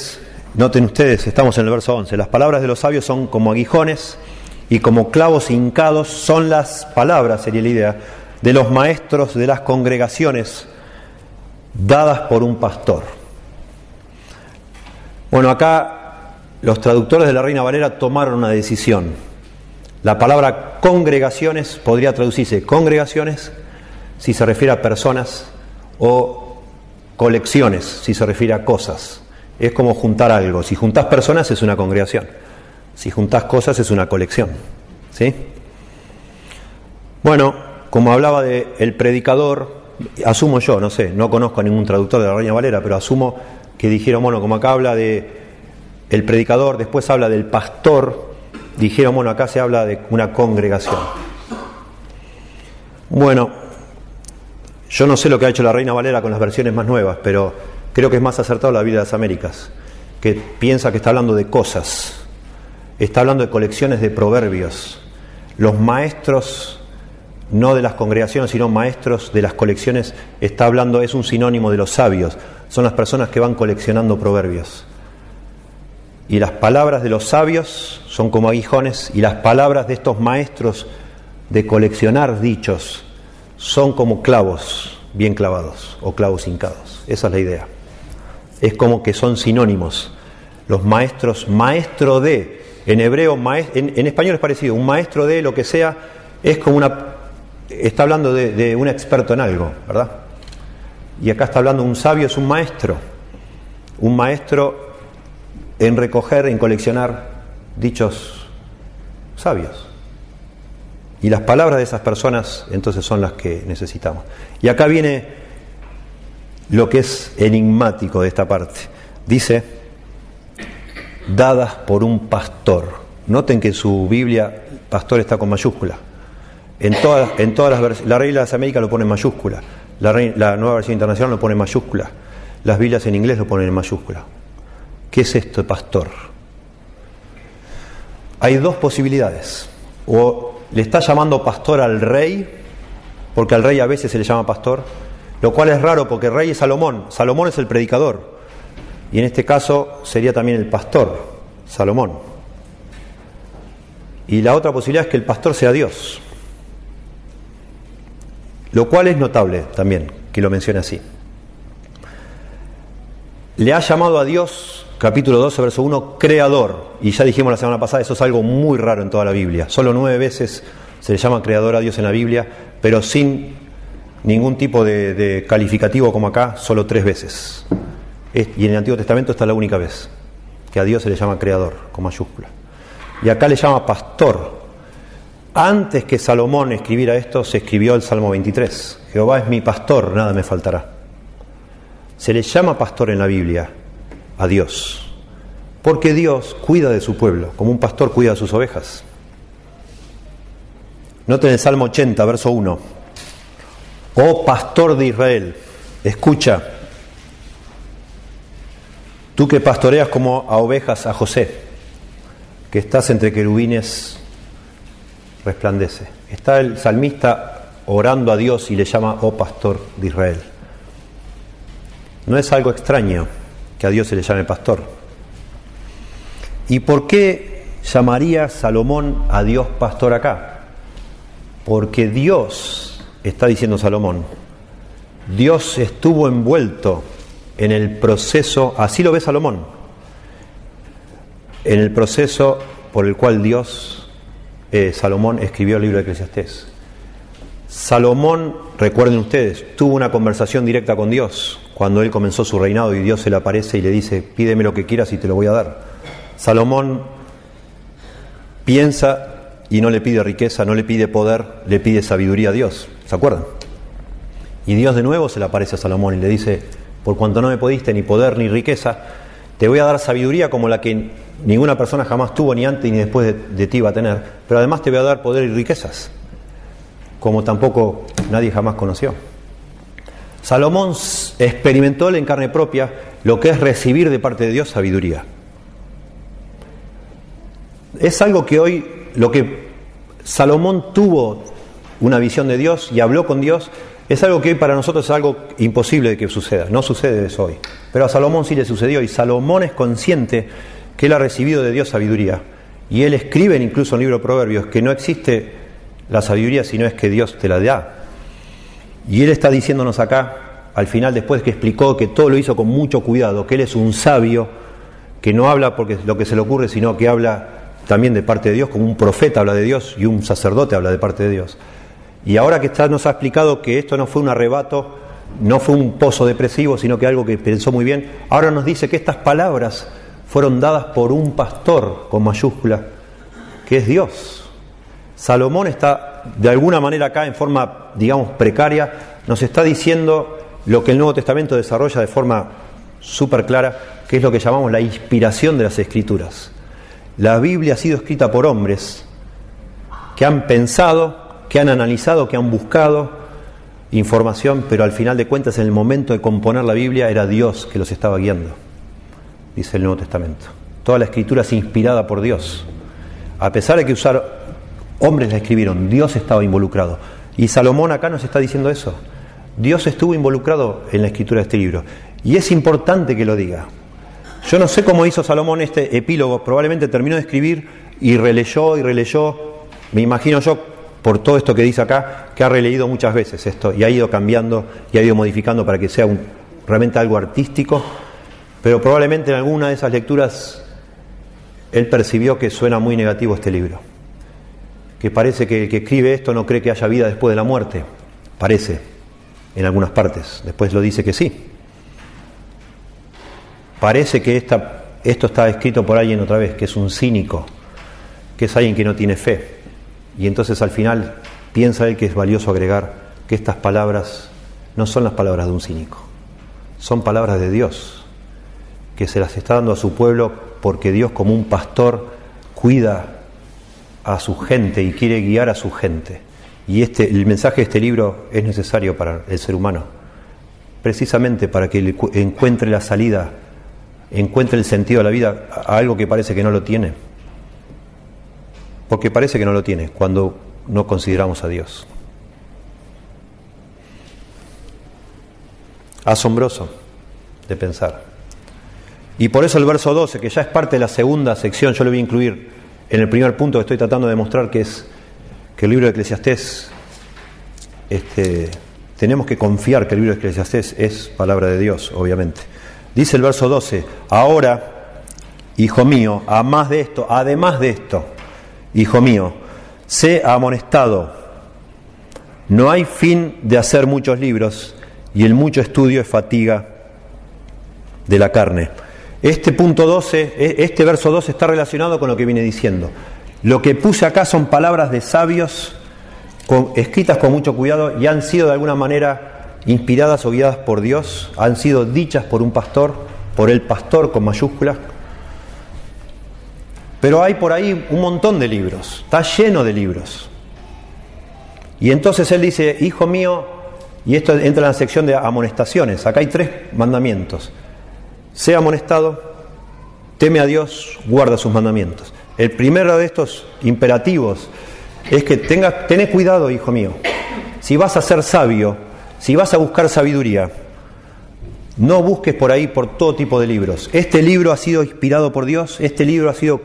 noten ustedes, estamos en el verso 11, las palabras de los sabios son como aguijones y como clavos hincados son las palabras, sería la idea, de los maestros de las congregaciones dadas por un pastor. Bueno, acá los traductores de la Reina Valera tomaron una decisión. La palabra congregaciones podría traducirse congregaciones si se refiere a personas o colecciones si se refiere a cosas. Es como juntar algo. Si juntas personas es una congregación. Si juntas cosas es una colección. ¿Sí? Bueno, como hablaba de el predicador, asumo yo, no sé, no conozco a ningún traductor de la Reina Valera, pero asumo que dijeron, bueno, como acá habla de el predicador, después habla del pastor, dijeron, bueno, acá se habla de una congregación. Bueno, yo no sé lo que ha hecho la Reina Valera con las versiones más nuevas, pero creo que es más acertado la Biblia de las Américas, que piensa que está hablando de cosas, está hablando de colecciones de proverbios. Los maestros, no de las congregaciones, sino maestros de las colecciones, está hablando, es un sinónimo de los sabios, son las personas que van coleccionando proverbios. Y las palabras de los sabios son como aguijones y las palabras de estos maestros de coleccionar dichos son como clavos bien clavados o clavos hincados. Esa es la idea. Es como que son sinónimos. Los maestros, maestro de, en hebreo, en, español es parecido, un maestro de lo que sea, es como una, está hablando de, de un experto en algo, ¿verdad? Y acá está hablando un sabio, es un maestro. Un maestro en recoger, en coleccionar dichos sabios. Y las palabras de esas personas entonces son las que necesitamos. Y acá viene lo que es enigmático de esta parte. Dice, dadas por un pastor. Noten que su Biblia, pastor está con mayúscula. En todas, en todas las la regla de las Américas lo pone en mayúscula. La, la nueva versión internacional lo pone en mayúscula. Las Biblias en inglés lo ponen en mayúscula. ¿Qué es esto, pastor? Hay dos posibilidades. O le está llamando pastor al rey, porque al rey a veces se le llama pastor, lo cual es raro porque rey es Salomón. Salomón es el predicador. Y en este caso sería también el pastor, Salomón. Y la otra posibilidad es que el pastor sea Dios. Lo cual es notable también que lo mencione así. Le ha llamado a Dios capítulo 12, verso 1, creador. Y ya dijimos la semana pasada, eso es algo muy raro en toda la Biblia. Solo nueve veces se le llama creador a Dios en la Biblia, pero sin ningún tipo de, calificativo como acá, solo tres veces. Y en el Antiguo Testamento está la única vez que a Dios se le llama creador, con mayúscula. Y acá le llama pastor. Antes que Salomón escribiera esto, se escribió el Salmo 23. Jehová es mi pastor, nada me faltará. Se le llama pastor en la Biblia, a Dios. Porque Dios cuida de su pueblo, como un pastor cuida de sus ovejas. Noten el Salmo 80, verso 1. Oh pastor de Israel, escucha, tú que pastoreas como a ovejas a José, que estás entre querubines, resplandece. Está el salmista orando a Dios y le llama, oh pastor de Israel. No es algo extraño que a Dios se le llame pastor. ¿Y por qué llamaría Salomón a Dios pastor acá? Porque Dios, está diciendo Salomón, Dios estuvo envuelto en el proceso, así lo ve Salomón, en el proceso por el cual Dios, eh, Salomón escribió el libro de Eclesiastés. Salomón, recuerden ustedes, tuvo una conversación directa con Dios cuando él comenzó su reinado y Dios se le aparece y le dice, pídeme lo que quieras y te lo voy a dar. Salomón piensa y no le pide riqueza, no le pide poder, le pide sabiduría a Dios. ¿Se acuerdan? Y Dios de nuevo se le aparece a Salomón y le dice, por cuanto no me pudiste ni poder ni riqueza, te voy a dar sabiduría como la que ninguna persona jamás tuvo ni antes ni después de, de ti va a tener, pero además te voy a dar poder y riquezas, como tampoco nadie jamás conoció. Salomón experimentó en carne propia lo que es recibir de parte de Dios sabiduría. Es algo que hoy, lo que Salomón tuvo una visión de Dios y habló con Dios, es algo que hoy para nosotros es algo imposible de que suceda. No sucede eso hoy. Pero a Salomón sí le sucedió y Salomón es consciente que él ha recibido de Dios sabiduría. Y él escribe incluso en el libro de Proverbios que no existe la sabiduría sino es que Dios te la da. Y él está diciéndonos acá, al final, después que explicó que todo lo hizo con mucho cuidado, que él es un sabio, que no habla porque lo que se le ocurre, sino que habla también de parte de Dios, como un profeta habla de Dios y un sacerdote habla de parte de Dios. Y ahora que nos ha explicado que esto no fue un arrebato, no fue un pozo depresivo, sino que algo que pensó muy bien, ahora nos dice que estas palabras fueron dadas por un pastor con mayúscula, que es Dios. Salomón está de alguna manera acá en forma, digamos, precaria, nos está diciendo lo que el Nuevo Testamento desarrolla de forma súper clara, que es lo que llamamos la inspiración de las escrituras. La Biblia ha sido escrita por hombres que han pensado, que han analizado, que han buscado información, pero al final de cuentas en el momento de componer la Biblia era Dios que los estaba guiando, dice el Nuevo Testamento. Toda la escritura es inspirada por Dios. A pesar de que usar Hombres la escribieron, Dios estaba involucrado. Y Salomón acá nos está diciendo eso. Dios estuvo involucrado en la escritura de este libro. Y es importante que lo diga. Yo no sé cómo hizo Salomón este epílogo, probablemente terminó de escribir y releyó y releyó. Me imagino yo, por todo esto que dice acá, que ha releído muchas veces esto y ha ido cambiando y ha ido modificando para que sea realmente algo artístico. Pero probablemente en alguna de esas lecturas él percibió que suena muy negativo este libro que parece que el que escribe esto no cree que haya vida después de la muerte. Parece, en algunas partes. Después lo dice que sí. Parece que esto está escrito por alguien otra vez, que es un cínico, que es alguien que no tiene fe. Y entonces al final piensa él que es valioso agregar que estas palabras no son las palabras de un cínico, son palabras de Dios, que se las está dando a su pueblo porque Dios como un pastor cuida a su gente y quiere guiar a su gente. Y este, el mensaje de este libro es necesario para el ser humano, precisamente para que encuentre la salida, encuentre el sentido de la vida a algo que parece que no lo tiene. Porque parece que no lo tiene cuando no consideramos a Dios. Asombroso de pensar. Y por eso el verso 12, que ya es parte de la segunda sección, yo lo voy a incluir en el primer punto que estoy tratando de demostrar que es que el libro de Eclesiastés, este, tenemos que confiar que el libro de Eclesiastés es palabra de Dios, obviamente. Dice el verso 12, ahora, hijo mío, además de esto, además de esto, hijo mío, sé amonestado, no hay fin de hacer muchos libros y el mucho estudio es fatiga de la carne. Este punto 12, e, este verso 12 está relacionado con lo que viene diciendo. Lo que puse acá son palabras de sabios escritas con mucho cuidado y han sido de alguna manera inspiradas o guiadas por Dios, han sido dichas por un pastor, por el pastor con mayúsculas. Pero hay por ahí un montón de libros, está lleno de libros. Y entonces él dice, hijo mío, y esto entra en la sección de amonestaciones, acá hay tres mandamientos sea amonestado, teme a Dios, guarda sus mandamientos. El primero de estos imperativos es que tengas, ten cuidado, hijo mío. Si vas a ser sabio, si vas a buscar sabiduría, no busques por ahí por todo tipo de libros. Este libro ha sido inspirado por Dios, este libro ha sido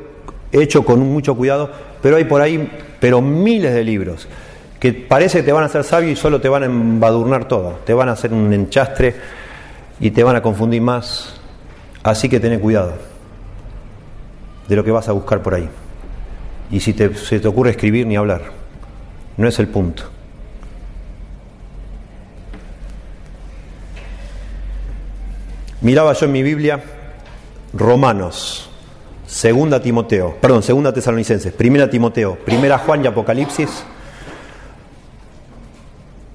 hecho con mucho cuidado, pero hay por ahí, pero miles de libros que parece que te van a hacer sabio y solo te van a embadurnar todo, te van a hacer un enchastre y te van a confundir más Así que ten cuidado de lo que vas a buscar por ahí. Y si te, se te ocurre escribir ni hablar, no es el punto. Miraba yo en mi Biblia Romanos, Segunda Timoteo, perdón, Segunda Tesalonicenses, Primera Timoteo, Primera Juan y Apocalipsis.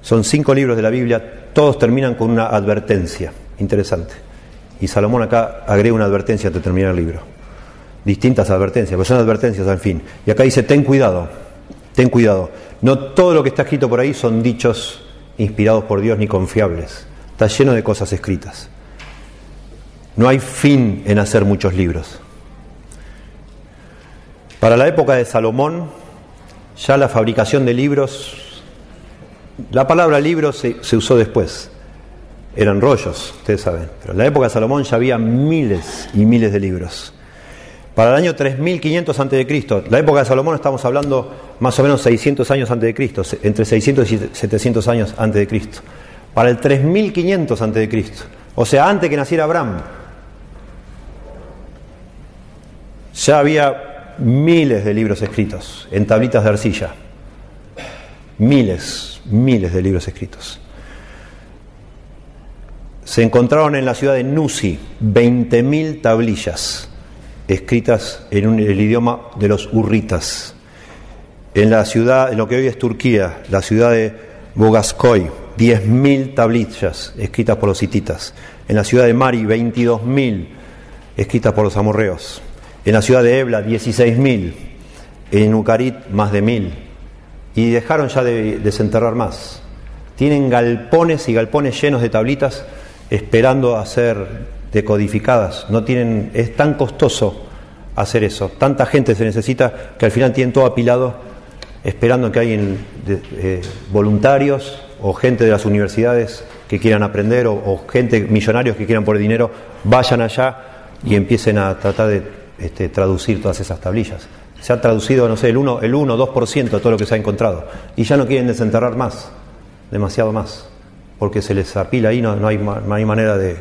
Son cinco libros de la Biblia, todos terminan con una advertencia. Interesante. Y Salomón acá agrega una advertencia antes de terminar el libro. Distintas advertencias, pero son advertencias al fin. Y acá dice, ten cuidado, ten cuidado. No todo lo que está escrito por ahí son dichos inspirados por Dios ni confiables. Está lleno de cosas escritas. No hay fin en hacer muchos libros. Para la época de Salomón, ya la fabricación de libros, la palabra libro se, usó después, eran rollos, ustedes saben, pero en la época de Salomón ya había miles y miles de libros. Para el año 3500 a.C., la época de Salomón estamos hablando más o menos 600 años antes de Cristo, entre 600 y 700 años Cristo. Para el 3500 antes de Cristo, o sea, antes que naciera Abraham, ya había miles de libros escritos en tablitas de arcilla. Miles, miles de libros escritos. Se encontraron en la ciudad de Nusi 20.000 tablillas escritas en el idioma de los urritas. En la ciudad, en lo que hoy es Turquía, la ciudad de Bogaskoy, 10.000 tablillas escritas por los hititas. En la ciudad de Mari, 22.000 escritas por los amorreos. En la ciudad de Ebla, 16.000. En Ucarit, más de 1.000. Y dejaron ya de desenterrar más. Tienen galpones y galpones llenos de tablitas esperando a ser decodificadas. No tienen, es tan costoso hacer eso. Tanta gente se necesita que al final tienen todo apilado esperando que hay eh, voluntarios o gente de las universidades que quieran aprender o, o gente, millonarios que quieran por dinero, vayan allá y empiecen a tratar de este, traducir todas esas tablillas. Se ha traducido, no sé, el 1, el 1 2% de todo lo que se ha encontrado. Y ya no quieren desenterrar más, demasiado más, porque se les apila ahí, no, hay, manera de,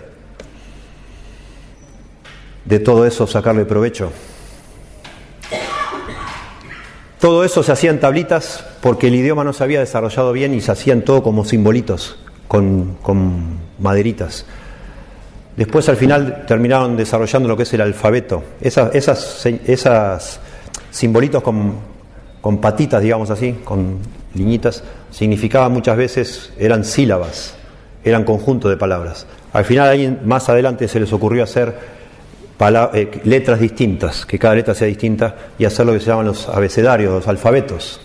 de todo eso sacarle provecho. Todo eso se hacía en tablitas porque el idioma no se había desarrollado bien y se hacían todo como simbolitos, con maderitas. Después al final terminaron desarrollando lo que es el alfabeto. Esas, esas, esas simbolitos con, con patitas, digamos así, con liñitas, significaban muchas veces, eran sílabas, eran conjunto de palabras. Al final, más adelante se les ocurrió hacer eh, letras distintas, que cada letra sea distinta, y hacer lo que se llaman los abecedarios, los alfabetos.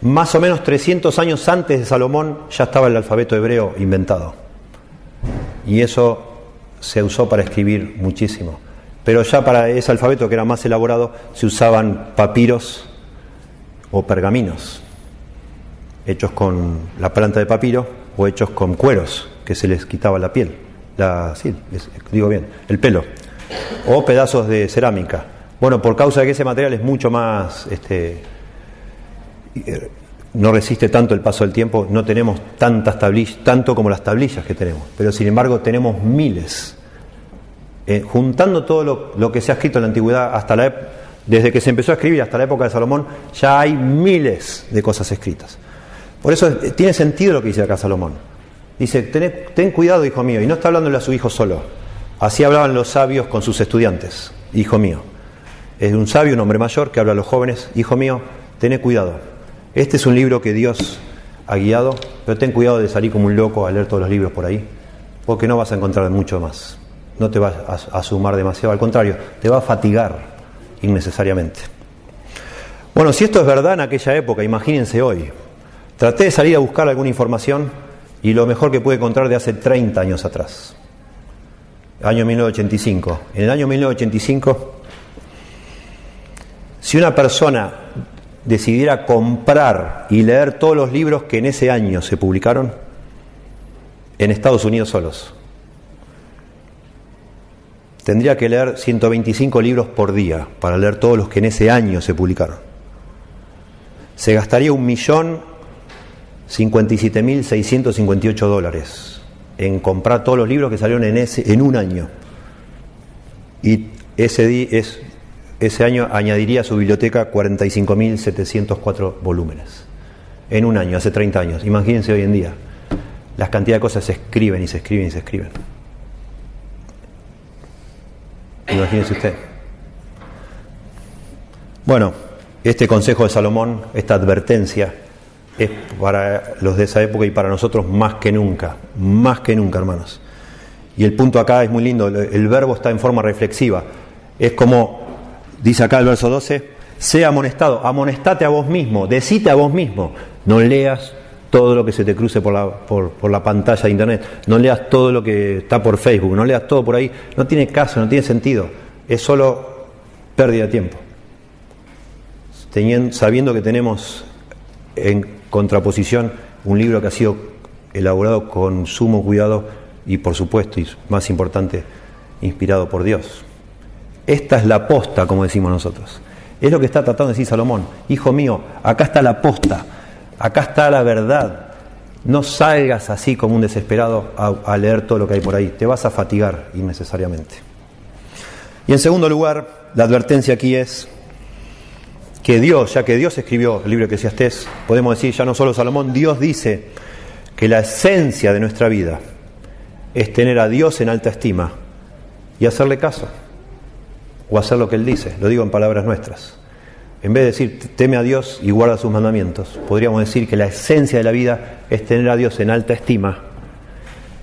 Más o menos 300 años antes de Salomón ya estaba el alfabeto hebreo inventado y eso se usó para escribir muchísimo. Pero ya para ese alfabeto que era más elaborado se usaban papiros o pergaminos, hechos con la planta de papiro o hechos con cueros que se les quitaba la piel, la, sí, digo bien, el pelo, o pedazos de cerámica. Bueno, por causa de que ese material es mucho más este, no resiste tanto el paso del tiempo, no tenemos tantas tablillas, tanto como las tablillas que tenemos, pero sin embargo tenemos miles. Eh, juntando todo lo, que se ha escrito en la antigüedad hasta la desde que se empezó a escribir hasta la época de Salomón, ya hay miles de cosas escritas. Por eso eh, tiene sentido lo que dice acá Salomón. Dice, ten, ten cuidado, hijo mío, y no está hablándole a su hijo solo. Así hablaban los sabios con sus estudiantes, hijo mío. Es un sabio, un hombre mayor, que habla a los jóvenes, hijo mío, ten cuidado este es un libro que Dios ha guiado, pero ten cuidado de salir como un loco a leer todos los libros por ahí, porque no vas a encontrar mucho más. No te vas a, sumar demasiado, al contrario, te va a fatigar innecesariamente. Bueno, si esto es verdad en aquella época, imagínense hoy. Traté de salir a buscar alguna información y lo mejor que pude encontrar de hace 30 años atrás, año 1985. En el año 1985, si una persona decidiera comprar y leer todos los libros que en ese año se publicaron en Estados Unidos solos. Tendría que leer 125 libros por día para leer todos los que en ese año se publicaron. Se gastaría un millón 57.658 dólares en comprar todos los libros que salieron en, ese, en un año. Y ese día es ese año añadiría a su biblioteca 45.704 volúmenes. En un año, hace 30 años. Imagínense hoy en día. Las cantidades de cosas se escriben y se escriben y se escriben. Imagínense usted. Bueno, este consejo de Salomón, esta advertencia, es para los de esa época y para nosotros más que nunca, más que nunca, hermanos. Y el punto acá es muy lindo, el verbo está en forma reflexiva. Es como, dice acá el verso 12, sea amonestado, amonestate a vos mismo, decite a vos mismo, no leas todo lo que se te cruce por la, pantalla de internet, no leas todo lo que está por Facebook, no leas todo por ahí, no tiene caso, no tiene sentido, es solo pérdida de tiempo. Sabiendo que tenemos en contraposición un libro que ha sido elaborado con sumo cuidado y por supuesto, y más importante, inspirado por Dios. Esta es la posta, como decimos nosotros. Es lo que está tratando de decir Salomón. Hijo mío, acá está la posta, acá está la verdad. No salgas así como un desesperado a, leer todo lo que hay por ahí. Te vas a fatigar innecesariamente. Y en segundo lugar, la advertencia aquí es que Dios, ya que Dios escribió el libro que Eclesiastés, podemos decir ya no solo Salomón, Dios dice que la esencia de nuestra vida es tener a Dios en alta estima y hacerle caso o hacer lo que Él dice, lo digo en palabras nuestras. En vez de decir teme a Dios y guarda sus mandamientos, podríamos decir que la esencia de la vida es tener a Dios en alta estima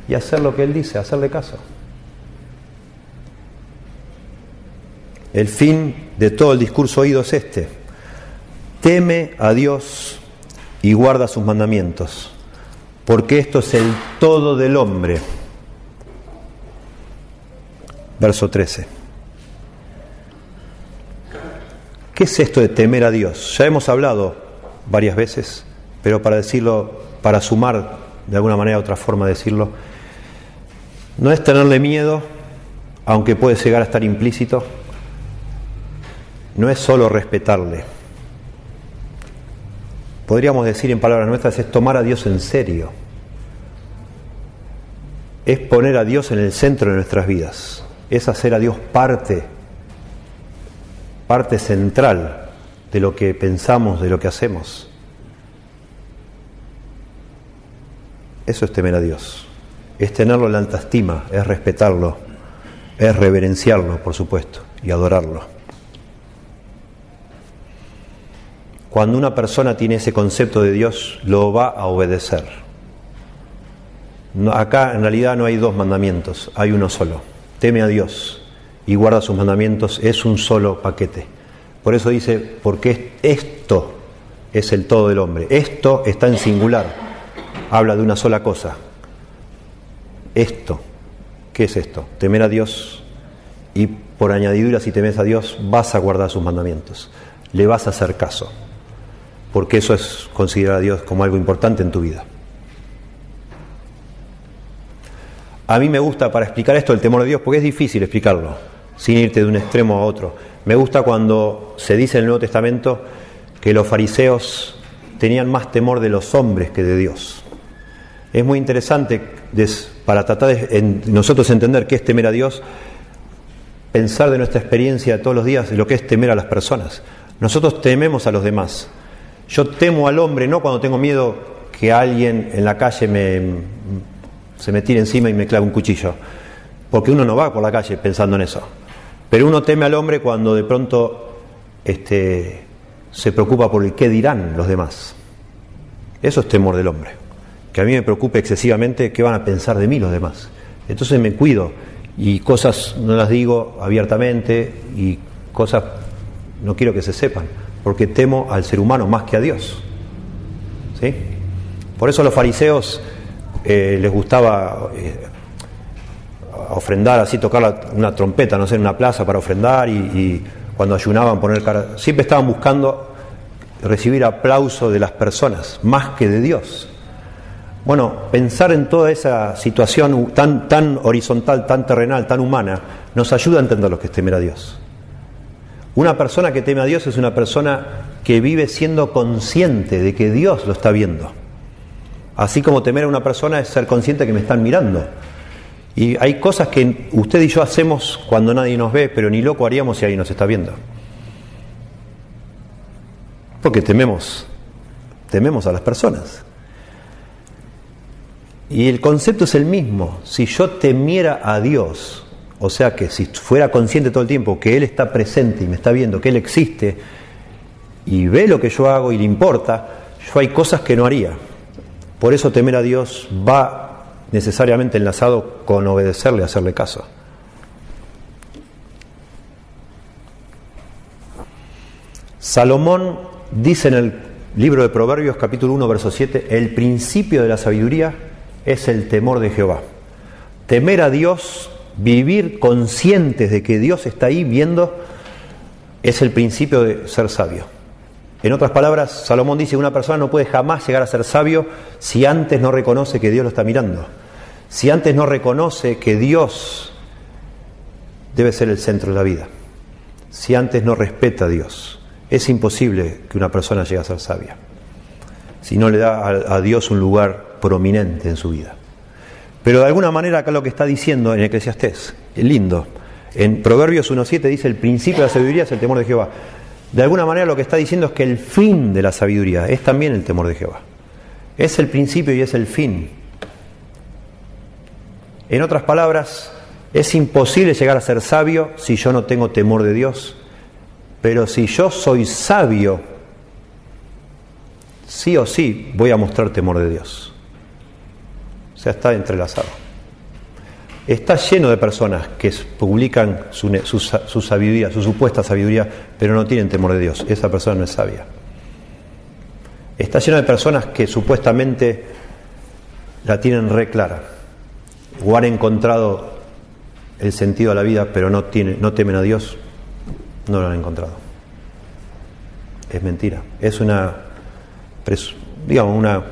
y hacer lo que Él dice, hacerle caso. El fin de todo el discurso oído es este. Teme a Dios y guarda sus mandamientos, porque esto es el todo del hombre. Verso 13. ¿Qué es esto de temer a Dios? Ya hemos hablado varias veces, pero para decirlo, para sumar de alguna manera otra forma de decirlo, no es tenerle miedo, aunque puede llegar a estar implícito, no es solo respetarle. Podríamos decir en palabras nuestras, es tomar a Dios en serio. Es poner a Dios en el centro de nuestras vidas. Es hacer a Dios parte, parte central de lo que pensamos, de lo que hacemos. Eso es temer a Dios. Es tenerlo en alta estima, es respetarlo, es reverenciarlo, por supuesto, y adorarlo. Cuando una persona tiene ese concepto de Dios, lo va a obedecer. acá en realidad no hay dos mandamientos, hay uno solo. Teme a Dios y guarda sus mandamientos, es un solo paquete. Por eso dice, porque esto es el todo del hombre. Esto está en singular, habla de una sola cosa. Esto, ¿qué es esto? Temer a Dios y por añadidura, si temes a Dios, vas a guardar sus mandamientos, le vas a hacer caso porque eso es considerar a Dios como algo importante en tu vida. A mí me gusta para explicar esto el temor de Dios, porque es difícil explicarlo, sin irte de un extremo a otro. Me gusta cuando se dice en el Nuevo Testamento que los fariseos tenían más temor de los hombres que de Dios. Es muy interesante para tratar de nosotros entender qué es temer a Dios, pensar de nuestra experiencia todos los días lo que es temer a las personas. Nosotros tememos a los demás, yo temo al hombre no cuando tengo miedo que alguien en la calle me, se me tire encima y me clave un cuchillo, porque uno no va por la calle pensando en eso. Pero uno teme al hombre cuando de pronto este, se preocupa por el qué dirán los demás. Eso es temor del hombre. Que a mí me preocupe excesivamente qué van a pensar de mí los demás. Entonces me cuido y cosas no las digo abiertamente y cosas no quiero que se sepan porque temo al ser humano más que a Dios. ¿Sí? Por eso a los fariseos eh, les gustaba eh, ofrendar, así tocar una trompeta, no sé, en una plaza para ofrendar y, cuando ayunaban poner cara. Siempre estaban buscando recibir aplauso de las personas, más que de Dios. Bueno, pensar en toda esa situación tan, tan horizontal, tan terrenal, tan humana, nos ayuda a entender lo que es temer a Dios. Una persona que teme a Dios es una persona que vive siendo consciente de que Dios lo está viendo. Así como temer a una persona es ser consciente que me están mirando. Y hay cosas que usted y yo hacemos cuando nadie nos ve, pero ni loco haríamos si alguien nos está viendo. Porque tememos, tememos a las personas. Y el concepto es el mismo. Si yo temiera a Dios, o sea que si fuera consciente todo el tiempo que Él está presente y me está viendo, que Él existe y ve lo que yo hago y le importa, Yo hay cosas que no haría. Por eso temer a Dios va necesariamente enlazado con obedecerle, hacerle caso. Salomón dice en el libro de Proverbios capítulo 1 verso 7, el principio de la sabiduría es el temor de Jehová. Temer a Dios, vivir conscientes de que Dios está ahí viendo, es el principio de ser sabio. En otras palabras, Salomón dice una persona no puede jamás llegar a ser sabio si antes no reconoce que Dios lo está mirando. Si antes no reconoce que Dios debe ser el centro de la vida. Si antes no respeta a Dios. Es imposible que una persona llegue a ser sabia. Si no le da a, Dios un lugar prominente en su vida. Pero de alguna manera acá lo que está diciendo en Eclesiastés, es lindo. En Proverbios 1.7 dice el principio de la sabiduría es el temor de Jehová. De alguna manera lo que está diciendo es que el fin de la sabiduría es también el temor de Jehová. Es el principio y es el fin. En otras palabras, es imposible llegar a ser sabio si yo no tengo temor de Dios, pero si yo soy sabio, sí o sí voy a mostrar temor de Dios. O sea, está entrelazado. Está lleno de personas que publican su, sabiduría, su supuesta sabiduría, pero no tienen temor de Dios. Esa persona no es sabia. Está lleno de personas que supuestamente la tienen re clara o han encontrado el sentido de la vida, pero no, no temen a Dios, no lo han encontrado. Es mentira. Es una, digamos, una,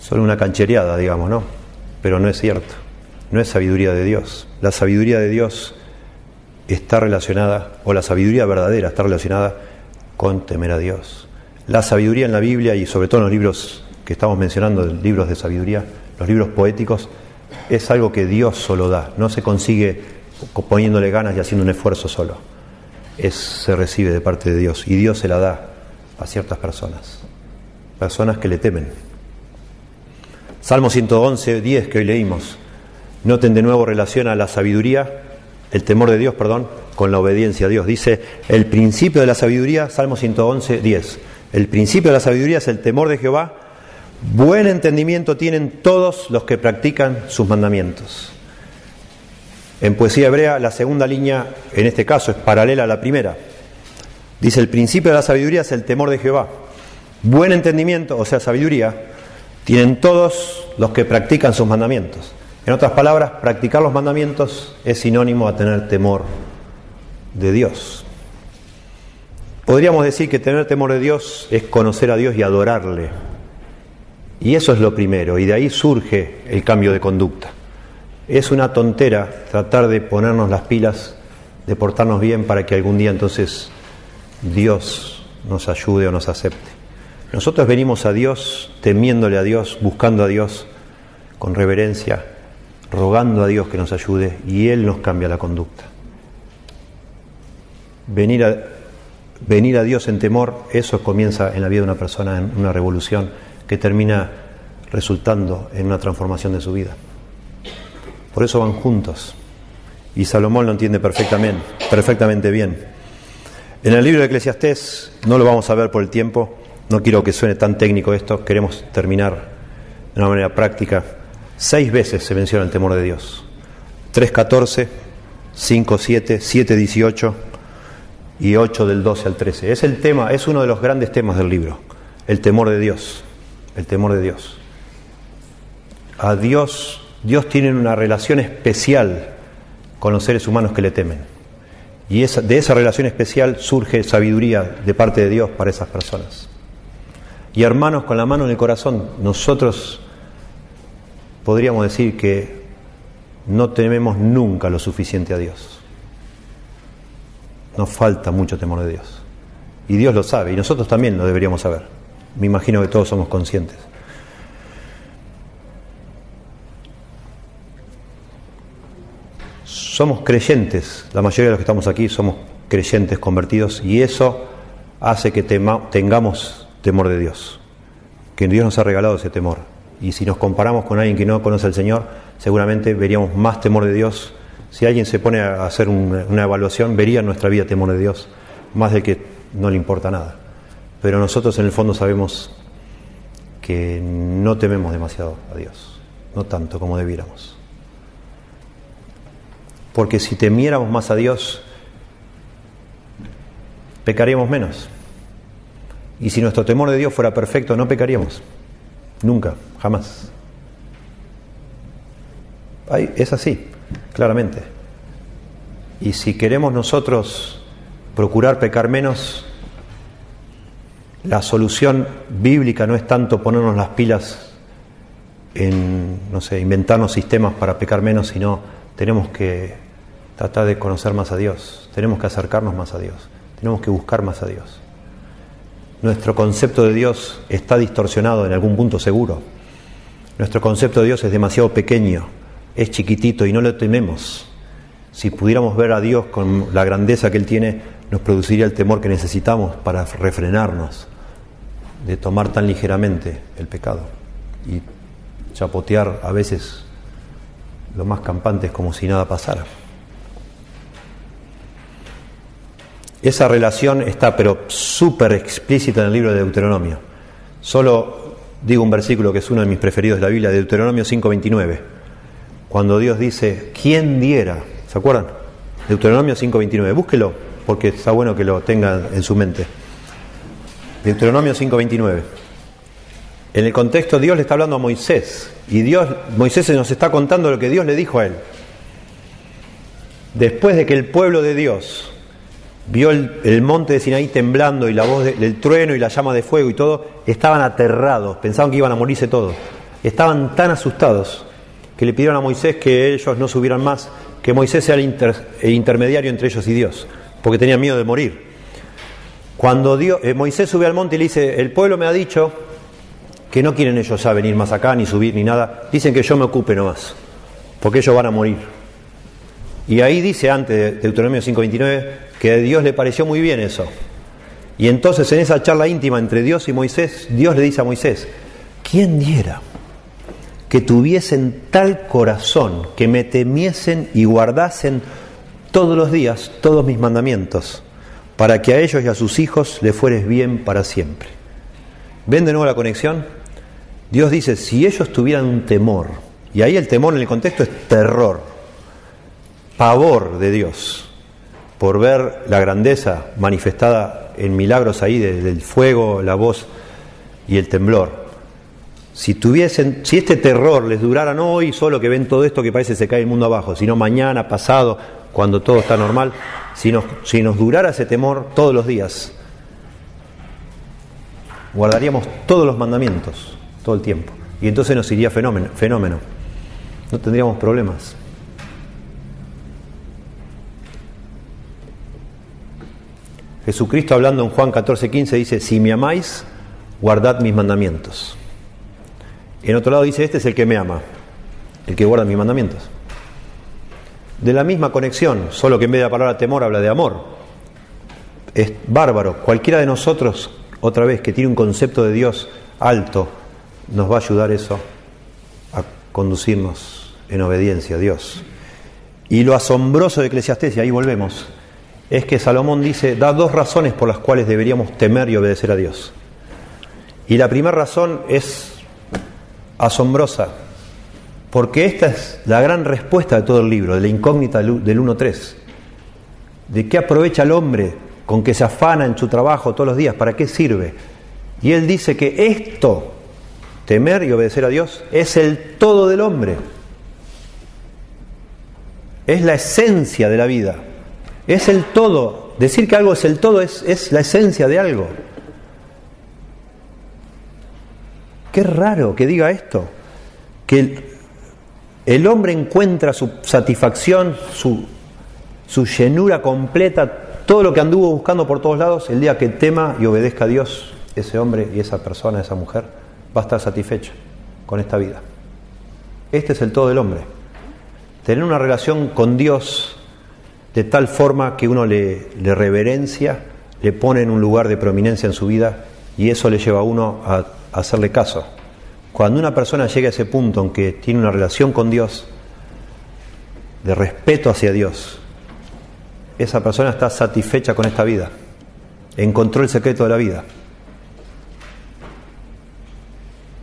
solo una canchereada, digamos, ¿no? Pero no es cierto no es sabiduría de Dios. La sabiduría de Dios está relacionada, o la sabiduría verdadera está relacionada con temer a Dios. La sabiduría en la Biblia y sobre todo en los libros que estamos mencionando, libros de sabiduría, los libros poéticos, es algo que Dios solo da, no se consigue poniéndole ganas y haciendo un esfuerzo solo. Es, se recibe de parte de Dios y Dios se la da a ciertas personas, personas que le temen. Salmo 111, 10 que hoy leímos. Noten de nuevo relación a la sabiduría, el temor de Dios, perdón, con la obediencia a Dios. Dice, el principio de la sabiduría, Salmo 111, 10. El principio de la sabiduría es el temor de Jehová. Buen entendimiento tienen todos los que practican sus mandamientos. En poesía hebrea, la segunda línea, en este caso, es paralela a la primera. Dice, el principio de la sabiduría es el temor de Jehová. Buen entendimiento, o sea, sabiduría, tienen todos los que practican sus mandamientos. En otras palabras, practicar los mandamientos es sinónimo a tener temor de Dios. Podríamos decir que tener temor de Dios es conocer a Dios y adorarle. Y eso es lo primero, y de ahí surge el cambio de conducta. Es una tontera tratar de ponernos las pilas, de portarnos bien para que algún día entonces Dios nos ayude o nos acepte. Nosotros venimos a Dios temiéndole a Dios, buscando a Dios con reverencia, rogando a Dios que nos ayude y Él nos cambia la conducta. Venir a, venir a Dios en temor, eso comienza en la vida de una persona, en una revolución que termina resultando en una transformación de su vida. Por eso van juntos. Y Salomón lo entiende perfectamente, perfectamente bien. En el libro de Eclesiastés, no lo vamos a ver por el tiempo, no quiero que suene tan técnico esto, queremos terminar de una manera práctica. Seis veces se menciona el temor de Dios. 3.14, 5.7, 7.18 y 8 del 12 al 13. Es el tema, es uno de los grandes temas del libro, el temor de Dios, el temor de Dios. A Dios, Dios tiene una relación especial con los seres humanos que le temen. Y de esa relación especial surge sabiduría de parte de Dios para esas personas. Y hermanos, con la mano en el corazón, nosotros podríamos decir que no tememos nunca lo suficiente a Dios. Nos falta mucho temor de Dios. Y Dios lo sabe, y nosotros también lo deberíamos saber. Me imagino que todos somos conscientes. Somos creyentes, la mayoría de los que estamos aquí somos creyentes convertidos, y eso hace que tengamos temor de Dios, que Dios nos ha regalado ese temor. Y si nos comparamos con alguien que no conoce al Señor, seguramente veríamos más temor de Dios. Si alguien se pone a hacer una, evaluación, vería en nuestra vida temor de Dios, más de que no le importa nada. pero nosotros en el fondo sabemos que no tememos demasiado a Dios, no tanto como debiéramos. Porque si temiéramos más a Dios, pecaríamos menos. Y si nuestro temor de Dios fuera perfecto, no pecaríamos. Nunca, jamás. es así, claramente. Y si queremos nosotros procurar pecar menos, la solución bíblica no es tanto ponernos las pilas en, no sé, inventarnos sistemas para pecar menos, sino tenemos que tratar de conocer más a Dios, tenemos que acercarnos más a Dios, tenemos que buscar más a Dios. Nuestro concepto de Dios está distorsionado en algún punto seguro. Nuestro concepto de Dios es demasiado pequeño, es chiquitito y no lo tememos. Si pudiéramos ver a Dios con la grandeza que Él tiene, nos produciría el temor que necesitamos para refrenarnos de tomar tan ligeramente el pecado y chapotear a veces lo más campantes como si nada pasara. Esa relación está pero súper explícita en el libro de Deuteronomio. Solo digo un versículo que es uno de mis preferidos de la Biblia, de Deuteronomio 5.29, cuando Dios dice, ¿quién diera? ¿Se acuerdan? Deuteronomio 5.29, búsquelo, porque está bueno que lo tenga en su mente. Deuteronomio 5:29. En el contexto Dios le está hablando a Moisés y Dios, Moisés nos está contando lo que Dios le dijo a él. Después de que el pueblo de Dios vio el, monte de Sinaí temblando y la voz del trueno y la llama de fuego y todo, estaban aterrados, pensaban que iban a morirse todos. Estaban tan asustados que le pidieron a Moisés que ellos no subieran más, que Moisés sea el, intermediario entre ellos y Dios, porque tenían miedo de morir. Cuando Dios, eh, Moisés sube al monte y le dice, el pueblo me ha dicho que no quieren ellos ya venir más acá, ni subir, ni nada, dicen que yo me ocupe nomás, porque ellos van a morir. Y ahí dice antes de Deuteronomio 5.29 que a Dios le pareció muy bien eso. Y entonces en esa charla íntima entre Dios y Moisés, Dios le dice a Moisés, ¿quién diera que tuviesen tal corazón que me temiesen y guardasen todos los días todos mis mandamientos? para que a ellos y a sus hijos le fueres bien para siempre. ¿Ven de nuevo la conexión? Dios dice, si ellos tuvieran un temor, y ahí el temor en el contexto es terror, pavor de Dios, por ver la grandeza manifestada en milagros ahí del fuego, la voz y el temblor. Si tuviesen, si este terror les durara no hoy solo que ven todo esto que parece se cae el mundo abajo, sino mañana, pasado, cuando todo está normal, si nos, si nos durara ese temor todos los días, guardaríamos todos los mandamientos todo el tiempo. Y entonces nos iría fenómeno, fenómeno. No tendríamos problemas. Jesucristo hablando en Juan 14:15 dice, si me amáis, guardad mis mandamientos. En otro lado dice, este es el que me ama, el que guarda mis mandamientos de la misma conexión, solo que en vez de la palabra temor habla de amor. Es bárbaro. Cualquiera de nosotros, otra vez, que tiene un concepto de Dios alto, nos va a ayudar eso a conducirnos en obediencia a Dios. Y lo asombroso de Eclesiastés, y ahí volvemos, es que Salomón dice, da dos razones por las cuales deberíamos temer y obedecer a Dios. Y la primera razón es asombrosa, porque esta es la gran respuesta de todo el libro, de la incógnita del 1.3. ¿De qué aprovecha el hombre con que se afana en su trabajo todos los días? ¿Para qué sirve? Y él dice que esto, temer y obedecer a Dios, es el todo del hombre. Es la esencia de la vida. Es el todo. Decir que algo es el todo es, es la esencia de algo. Qué raro que diga esto. Que el hombre encuentra su satisfacción, su, su llenura completa, todo lo que anduvo buscando por todos lados, el día que tema y obedezca a Dios, ese hombre y esa persona, esa mujer, va a estar satisfecho con esta vida. Este es el todo del hombre. Tener una relación con Dios de tal forma que uno le, le, reverencia, le pone en un lugar de prominencia en su vida y eso le lleva a uno a, a hacerle caso. Cuando una persona llega a ese punto en que tiene una relación con Dios, de respeto hacia Dios, esa persona está satisfecha con esta vida, encontró el secreto de la vida.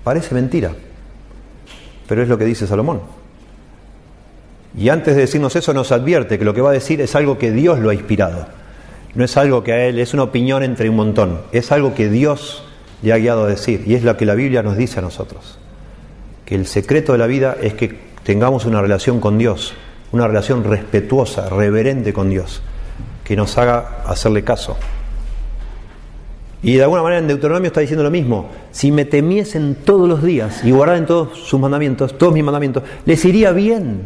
Parece mentira, pero es lo que dice Salomón. Y antes de decirnos eso nos advierte que lo que va a decir es algo que Dios lo ha inspirado. No es algo que a él, es una opinión entre un montón. Es algo que Dios le ha guiado a decir. Y es lo que la Biblia nos dice a nosotros. Que el secreto de la vida es que tengamos una relación con Dios, una relación respetuosa, reverente con Dios, que nos haga hacerle caso. Y de alguna manera en Deuteronomio está diciendo lo mismo. Si me temiesen todos los días y guardaran todos sus mandamientos, todos mis mandamientos, les iría bien,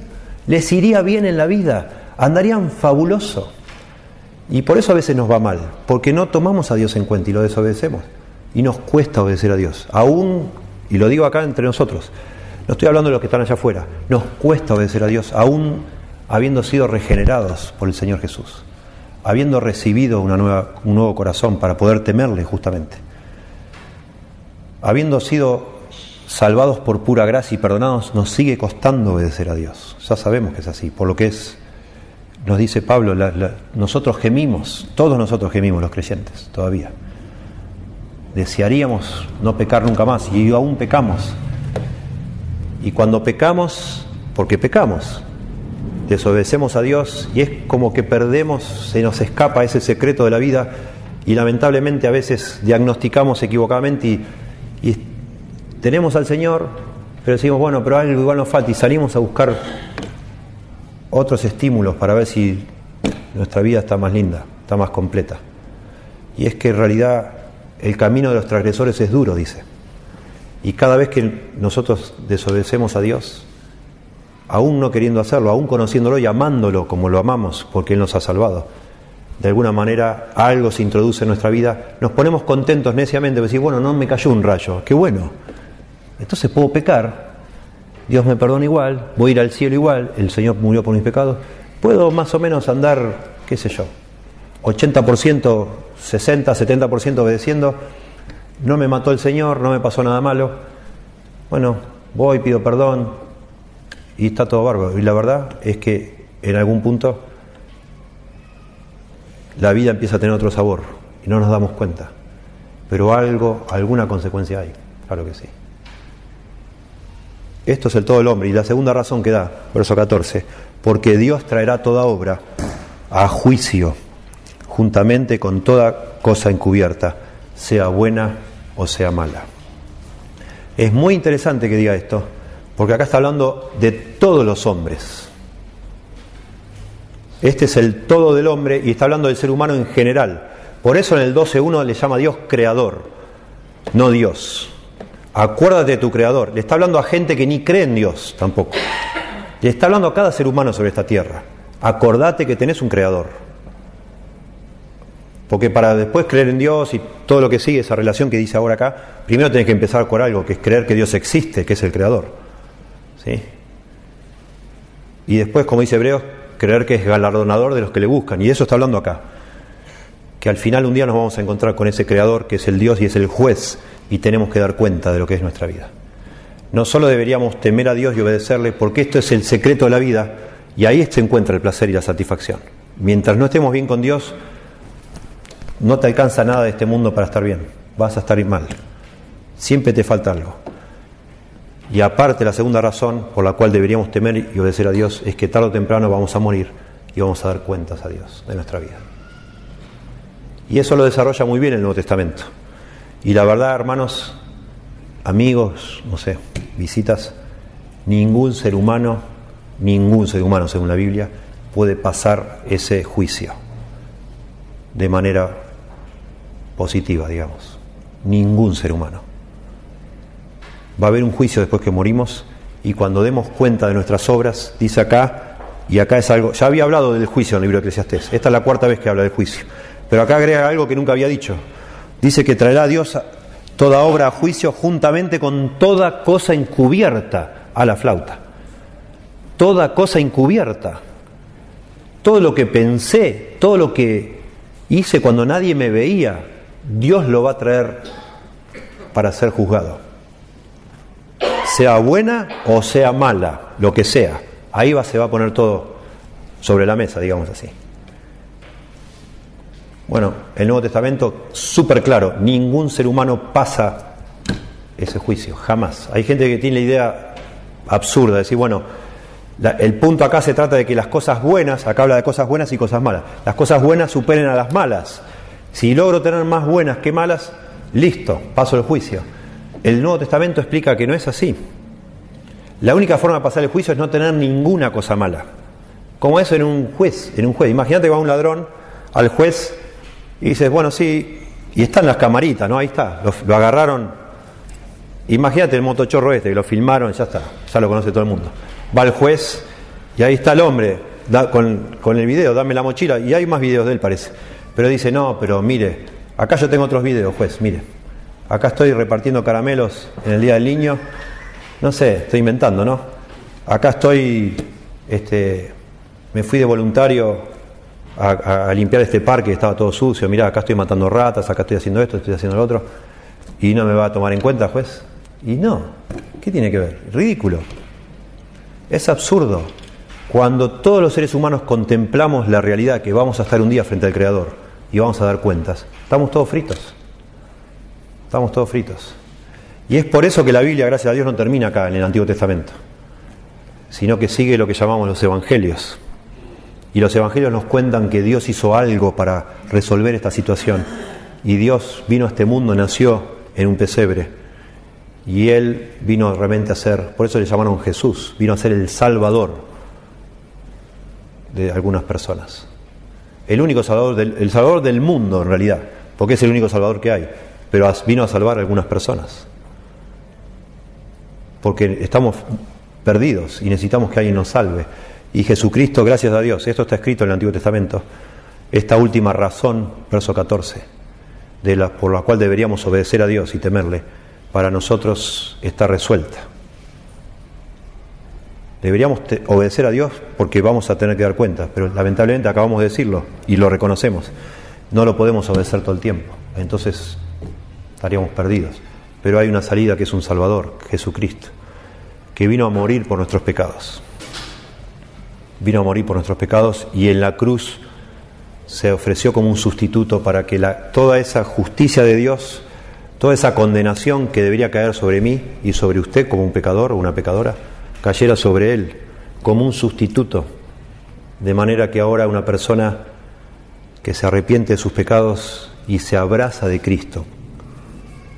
les iría bien en la vida, andarían fabuloso. Y por eso a veces nos va mal, porque no tomamos a Dios en cuenta y lo desobedecemos. Y nos cuesta obedecer a Dios. Aún, y lo digo acá entre nosotros, no estoy hablando de los que están allá afuera, nos cuesta obedecer a Dios, aún habiendo sido regenerados por el Señor Jesús habiendo recibido un nuevo corazón para poder temerle justamente, habiendo sido salvados por pura gracia y perdonados, nos sigue costando obedecer a Dios. Ya sabemos que es así, por lo que es, nos dice Pablo, nosotros gemimos, todos nosotros gemimos los creyentes todavía. Desearíamos no pecar nunca más y aún pecamos. Y cuando pecamos, porque pecamos, desobedecemos a Dios y es como que perdemos, se nos escapa ese secreto de la vida y lamentablemente a veces diagnosticamos equivocadamente y, tenemos al Señor, pero decimos, bueno, pero algo igual nos falta y salimos a buscar otros estímulos para ver si nuestra vida está más linda, está más completa. Y es que en realidad el camino de los transgresores es duro, dice. Y cada vez que nosotros desobedecemos a Dios, aún no queriendo hacerlo, aún conociéndolo y amándolo como lo amamos, porque Él nos ha salvado. De alguna manera algo se introduce en nuestra vida, nos ponemos contentos neciamente, decir, bueno, no me cayó un rayo, qué bueno. Entonces puedo pecar, Dios me perdona igual, voy a ir al cielo igual, el Señor murió por mis pecados, puedo más o menos andar, qué sé yo, 80%, 60, 70% obedeciendo, no me mató el Señor, no me pasó nada malo, bueno, voy, pido perdón, y está todo bárbaro. Y la verdad es que en algún punto la vida empieza a tener otro sabor y no nos damos cuenta. Pero algo, alguna consecuencia hay, claro que sí. Esto es el todo el hombre. Y la segunda razón que da, verso 14, porque Dios traerá toda obra a juicio, juntamente con toda cosa encubierta, sea buena o sea mala. Es muy interesante que diga esto, porque acá está hablando de todos los hombres. Este es el todo del hombre y está hablando del ser humano en general. Por eso en el 12.1 le llama a Dios creador, no Dios. Acuérdate de tu creador. Le está hablando a gente que ni cree en Dios tampoco. Le está hablando a cada ser humano sobre esta tierra. Acordate que tenés un creador. Porque para después creer en Dios y todo lo que sigue, esa relación que dice ahora acá, primero tenés que empezar por algo, que es creer que Dios existe, que es el creador. ¿sí? Y después, como dice Hebreos, creer que es galardonador de los que le buscan. Y eso está hablando acá. Que al final un día nos vamos a encontrar con ese creador que es el Dios y es el juez y tenemos que dar cuenta de lo que es nuestra vida. No solo deberíamos temer a Dios y obedecerle, porque esto es el secreto de la vida y ahí se encuentra el placer y la satisfacción. Mientras no estemos bien con Dios, no te alcanza nada de este mundo para estar bien, vas a estar mal. Siempre te falta algo. Y aparte la segunda razón por la cual deberíamos temer y obedecer a Dios es que tarde o temprano vamos a morir y vamos a dar cuentas a Dios de nuestra vida. Y eso lo desarrolla muy bien el Nuevo Testamento. Y la verdad, hermanos, amigos, no sé, visitas, ningún ser humano, ningún ser humano según la Biblia, puede pasar ese juicio de manera positiva, digamos. Ningún ser humano va a haber un juicio después que morimos y cuando demos cuenta de nuestras obras, dice acá, y acá es algo, ya había hablado del juicio en el libro de Eclesiastés, esta es la cuarta vez que habla del juicio, pero acá agrega algo que nunca había dicho, dice que traerá a Dios toda obra a juicio juntamente con toda cosa encubierta a la flauta, toda cosa encubierta, todo lo que pensé, todo lo que hice cuando nadie me veía, Dios lo va a traer para ser juzgado sea buena o sea mala, lo que sea. Ahí va, se va a poner todo sobre la mesa, digamos así. Bueno, el Nuevo Testamento, súper claro, ningún ser humano pasa ese juicio, jamás. Hay gente que tiene la idea absurda de decir, bueno, el punto acá se trata de que las cosas buenas, acá habla de cosas buenas y cosas malas, las cosas buenas superen a las malas. Si logro tener más buenas que malas, listo, paso el juicio. El Nuevo Testamento explica que no es así. La única forma de pasar el juicio es no tener ninguna cosa mala. Como eso en un juez, en un juez. Imagínate que va un ladrón al juez y dices, bueno, sí, y están las camaritas, ¿no? Ahí está, lo, agarraron. Imagínate el motochorro este, que lo filmaron, ya está, ya lo conoce todo el mundo. Va el juez y ahí está el hombre con, con el video, dame la mochila, y hay más videos de él parece. Pero dice, no, pero mire, acá yo tengo otros videos, juez, mire. Acá estoy repartiendo caramelos en el Día del Niño no sé, estoy inventando, ¿no? Acá estoy, este, me fui de voluntario a, limpiar este parque, estaba todo sucio, mirá, acá estoy matando ratas, acá estoy haciendo esto, estoy haciendo lo otro, y no me va a tomar en cuenta, juez. Y no, ¿qué tiene que ver? Ridículo. Es absurdo. Cuando todos los seres humanos contemplamos la realidad que vamos a estar un día frente al Creador y vamos a dar cuentas, estamos todos fritos. Estamos todos fritos. Y es por eso que la Biblia, gracias a Dios, no termina acá en el Antiguo Testamento, sino que sigue lo que llamamos los evangelios. Y los evangelios nos cuentan que Dios hizo algo para resolver esta situación. Y Dios vino a este mundo, nació en un pesebre. Y Él vino realmente a ser, por eso le llamaron Jesús, vino a ser el Salvador de algunas personas. El único Salvador del, el Salvador del mundo en realidad, porque es el único Salvador que hay, pero vino a salvar a algunas personas porque estamos perdidos y necesitamos que alguien nos salve. Y Jesucristo, gracias a Dios, esto está escrito en el Antiguo Testamento, esta última razón, verso 14, de la, por la cual deberíamos obedecer a Dios y temerle, para nosotros está resuelta. Deberíamos obedecer a Dios porque vamos a tener que dar cuenta, pero lamentablemente acabamos de decirlo y lo reconocemos. No lo podemos obedecer todo el tiempo, entonces estaríamos perdidos pero hay una salida que es un Salvador, Jesucristo, que vino a morir por nuestros pecados. Vino a morir por nuestros pecados y en la cruz se ofreció como un sustituto para que la, toda esa justicia de Dios, toda esa condenación que debería caer sobre mí y sobre usted como un pecador o una pecadora, cayera sobre él como un sustituto, de manera que ahora una persona que se arrepiente de sus pecados y se abraza de Cristo,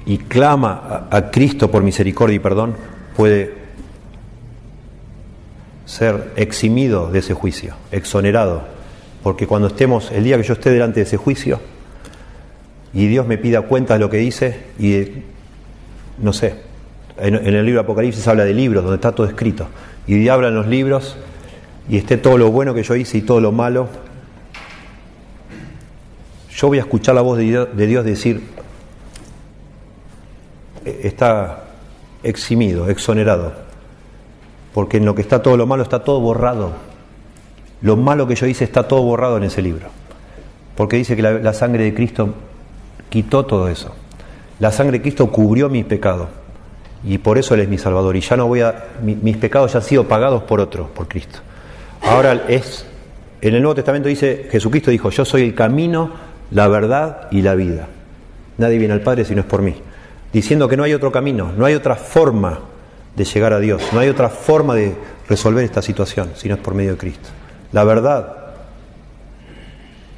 y clama a, Cristo por misericordia y perdón, puede ser eximido de ese juicio, exonerado. Porque cuando estemos, el día que yo esté delante de ese juicio, y Dios me pida cuenta de lo que dice, y no sé, en, el libro Apocalipsis habla de libros, donde está todo escrito, y habla en los libros, y esté todo lo bueno que yo hice y todo lo malo, yo voy a escuchar la voz de Dios decir, está eximido, exonerado, porque en lo que está todo lo malo está todo borrado. Lo malo que yo hice está todo borrado en ese libro, porque dice que la, sangre de Cristo quitó todo eso. La sangre de Cristo cubrió mi pecado y por eso Él es mi Salvador. Y ya no voy a, mis pecados ya han sido pagados por otro, por Cristo. Ahora es, en el Nuevo Testamento dice, Jesucristo dijo, yo soy el camino, la verdad y la vida. Nadie viene al Padre si no es por mí diciendo que no hay otro camino, no hay otra forma de llegar a Dios, no hay otra forma de resolver esta situación si no es por medio de Cristo. La verdad,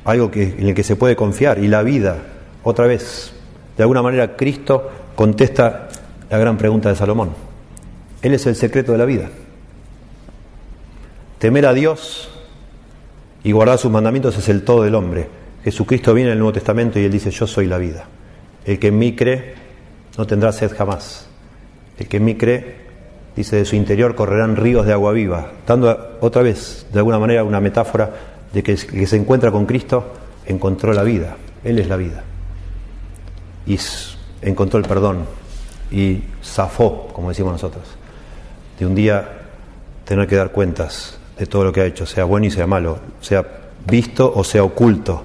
algo que, en el que se puede confiar, y la vida, otra vez, de alguna manera Cristo contesta la gran pregunta de Salomón. Él es el secreto de la vida. Temer a Dios y guardar sus mandamientos es el todo del hombre. Jesucristo viene en el Nuevo Testamento y él dice, yo soy la vida. El que en mí cree no tendrá sed jamás. El que en mí cree, dice, de su interior correrán ríos de agua viva, dando otra vez, de alguna manera, una metáfora de que el que se encuentra con Cristo encontró la vida, Él es la vida. Y encontró el perdón y zafó, como decimos nosotros, de un día tener que dar cuentas de todo lo que ha hecho, sea bueno y sea malo, sea visto o sea oculto.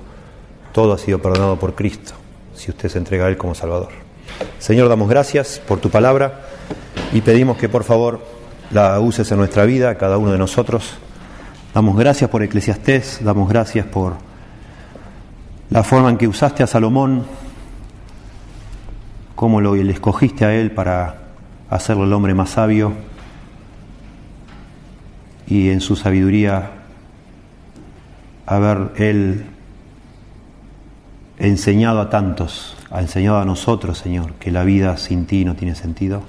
Todo ha sido perdonado por Cristo, si usted se entrega a Él como Salvador. Señor, damos gracias por tu palabra y pedimos que por favor la uses en nuestra vida, cada uno de nosotros. Damos gracias por Eclesiastés, damos gracias por la forma en que usaste a Salomón cómo lo le escogiste a Él para hacerlo el hombre más sabio y en su sabiduría haber Él enseñado a tantos, ha enseñado a nosotros, Señor, que la vida sin ti no tiene sentido,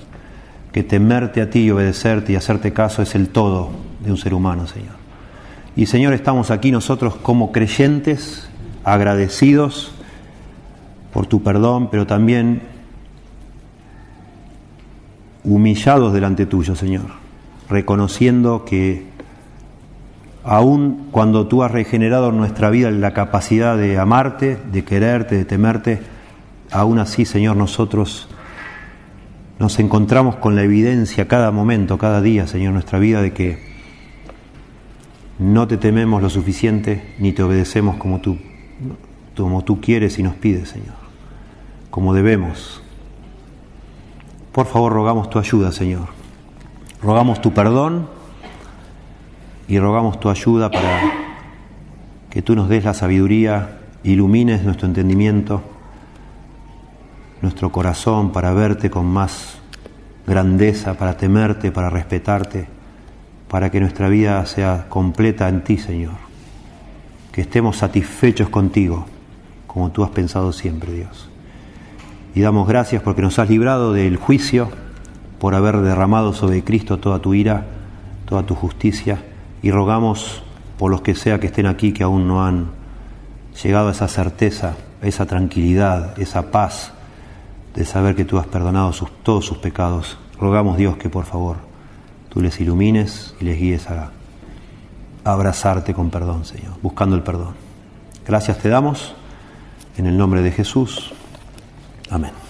que temerte a ti y obedecerte y hacerte caso es el todo de un ser humano, Señor. Y Señor, estamos aquí nosotros como creyentes, agradecidos por tu perdón, pero también humillados delante tuyo, Señor, reconociendo que aun cuando tú has regenerado en nuestra vida la capacidad de amarte, de quererte, de temerte, aún así, Señor, nosotros nos encontramos con la evidencia cada momento, cada día, Señor, nuestra vida de que no te tememos lo suficiente ni te obedecemos como tú, como tú quieres y nos pides, Señor, como debemos. Por favor, rogamos tu ayuda, Señor. Rogamos tu perdón y rogamos tu ayuda para que tú nos des la sabiduría, ilumines nuestro entendimiento, nuestro corazón para verte con más grandeza, para temerte, para respetarte, para que nuestra vida sea completa en ti, Señor. Que estemos satisfechos contigo, como tú has pensado siempre, Dios. Y damos gracias porque nos has librado del juicio, por haber derramado sobre Cristo toda tu ira, toda tu justicia y rogamos por los que sea que estén aquí que aún no han llegado a esa certeza, a esa tranquilidad, esa paz de saber que tú has perdonado todos sus pecados. Rogamos Dios que por favor tú les ilumines y les guíes a, a abrazarte con perdón, Señor, buscando el perdón. Gracias te damos en el nombre de Jesús. Amén.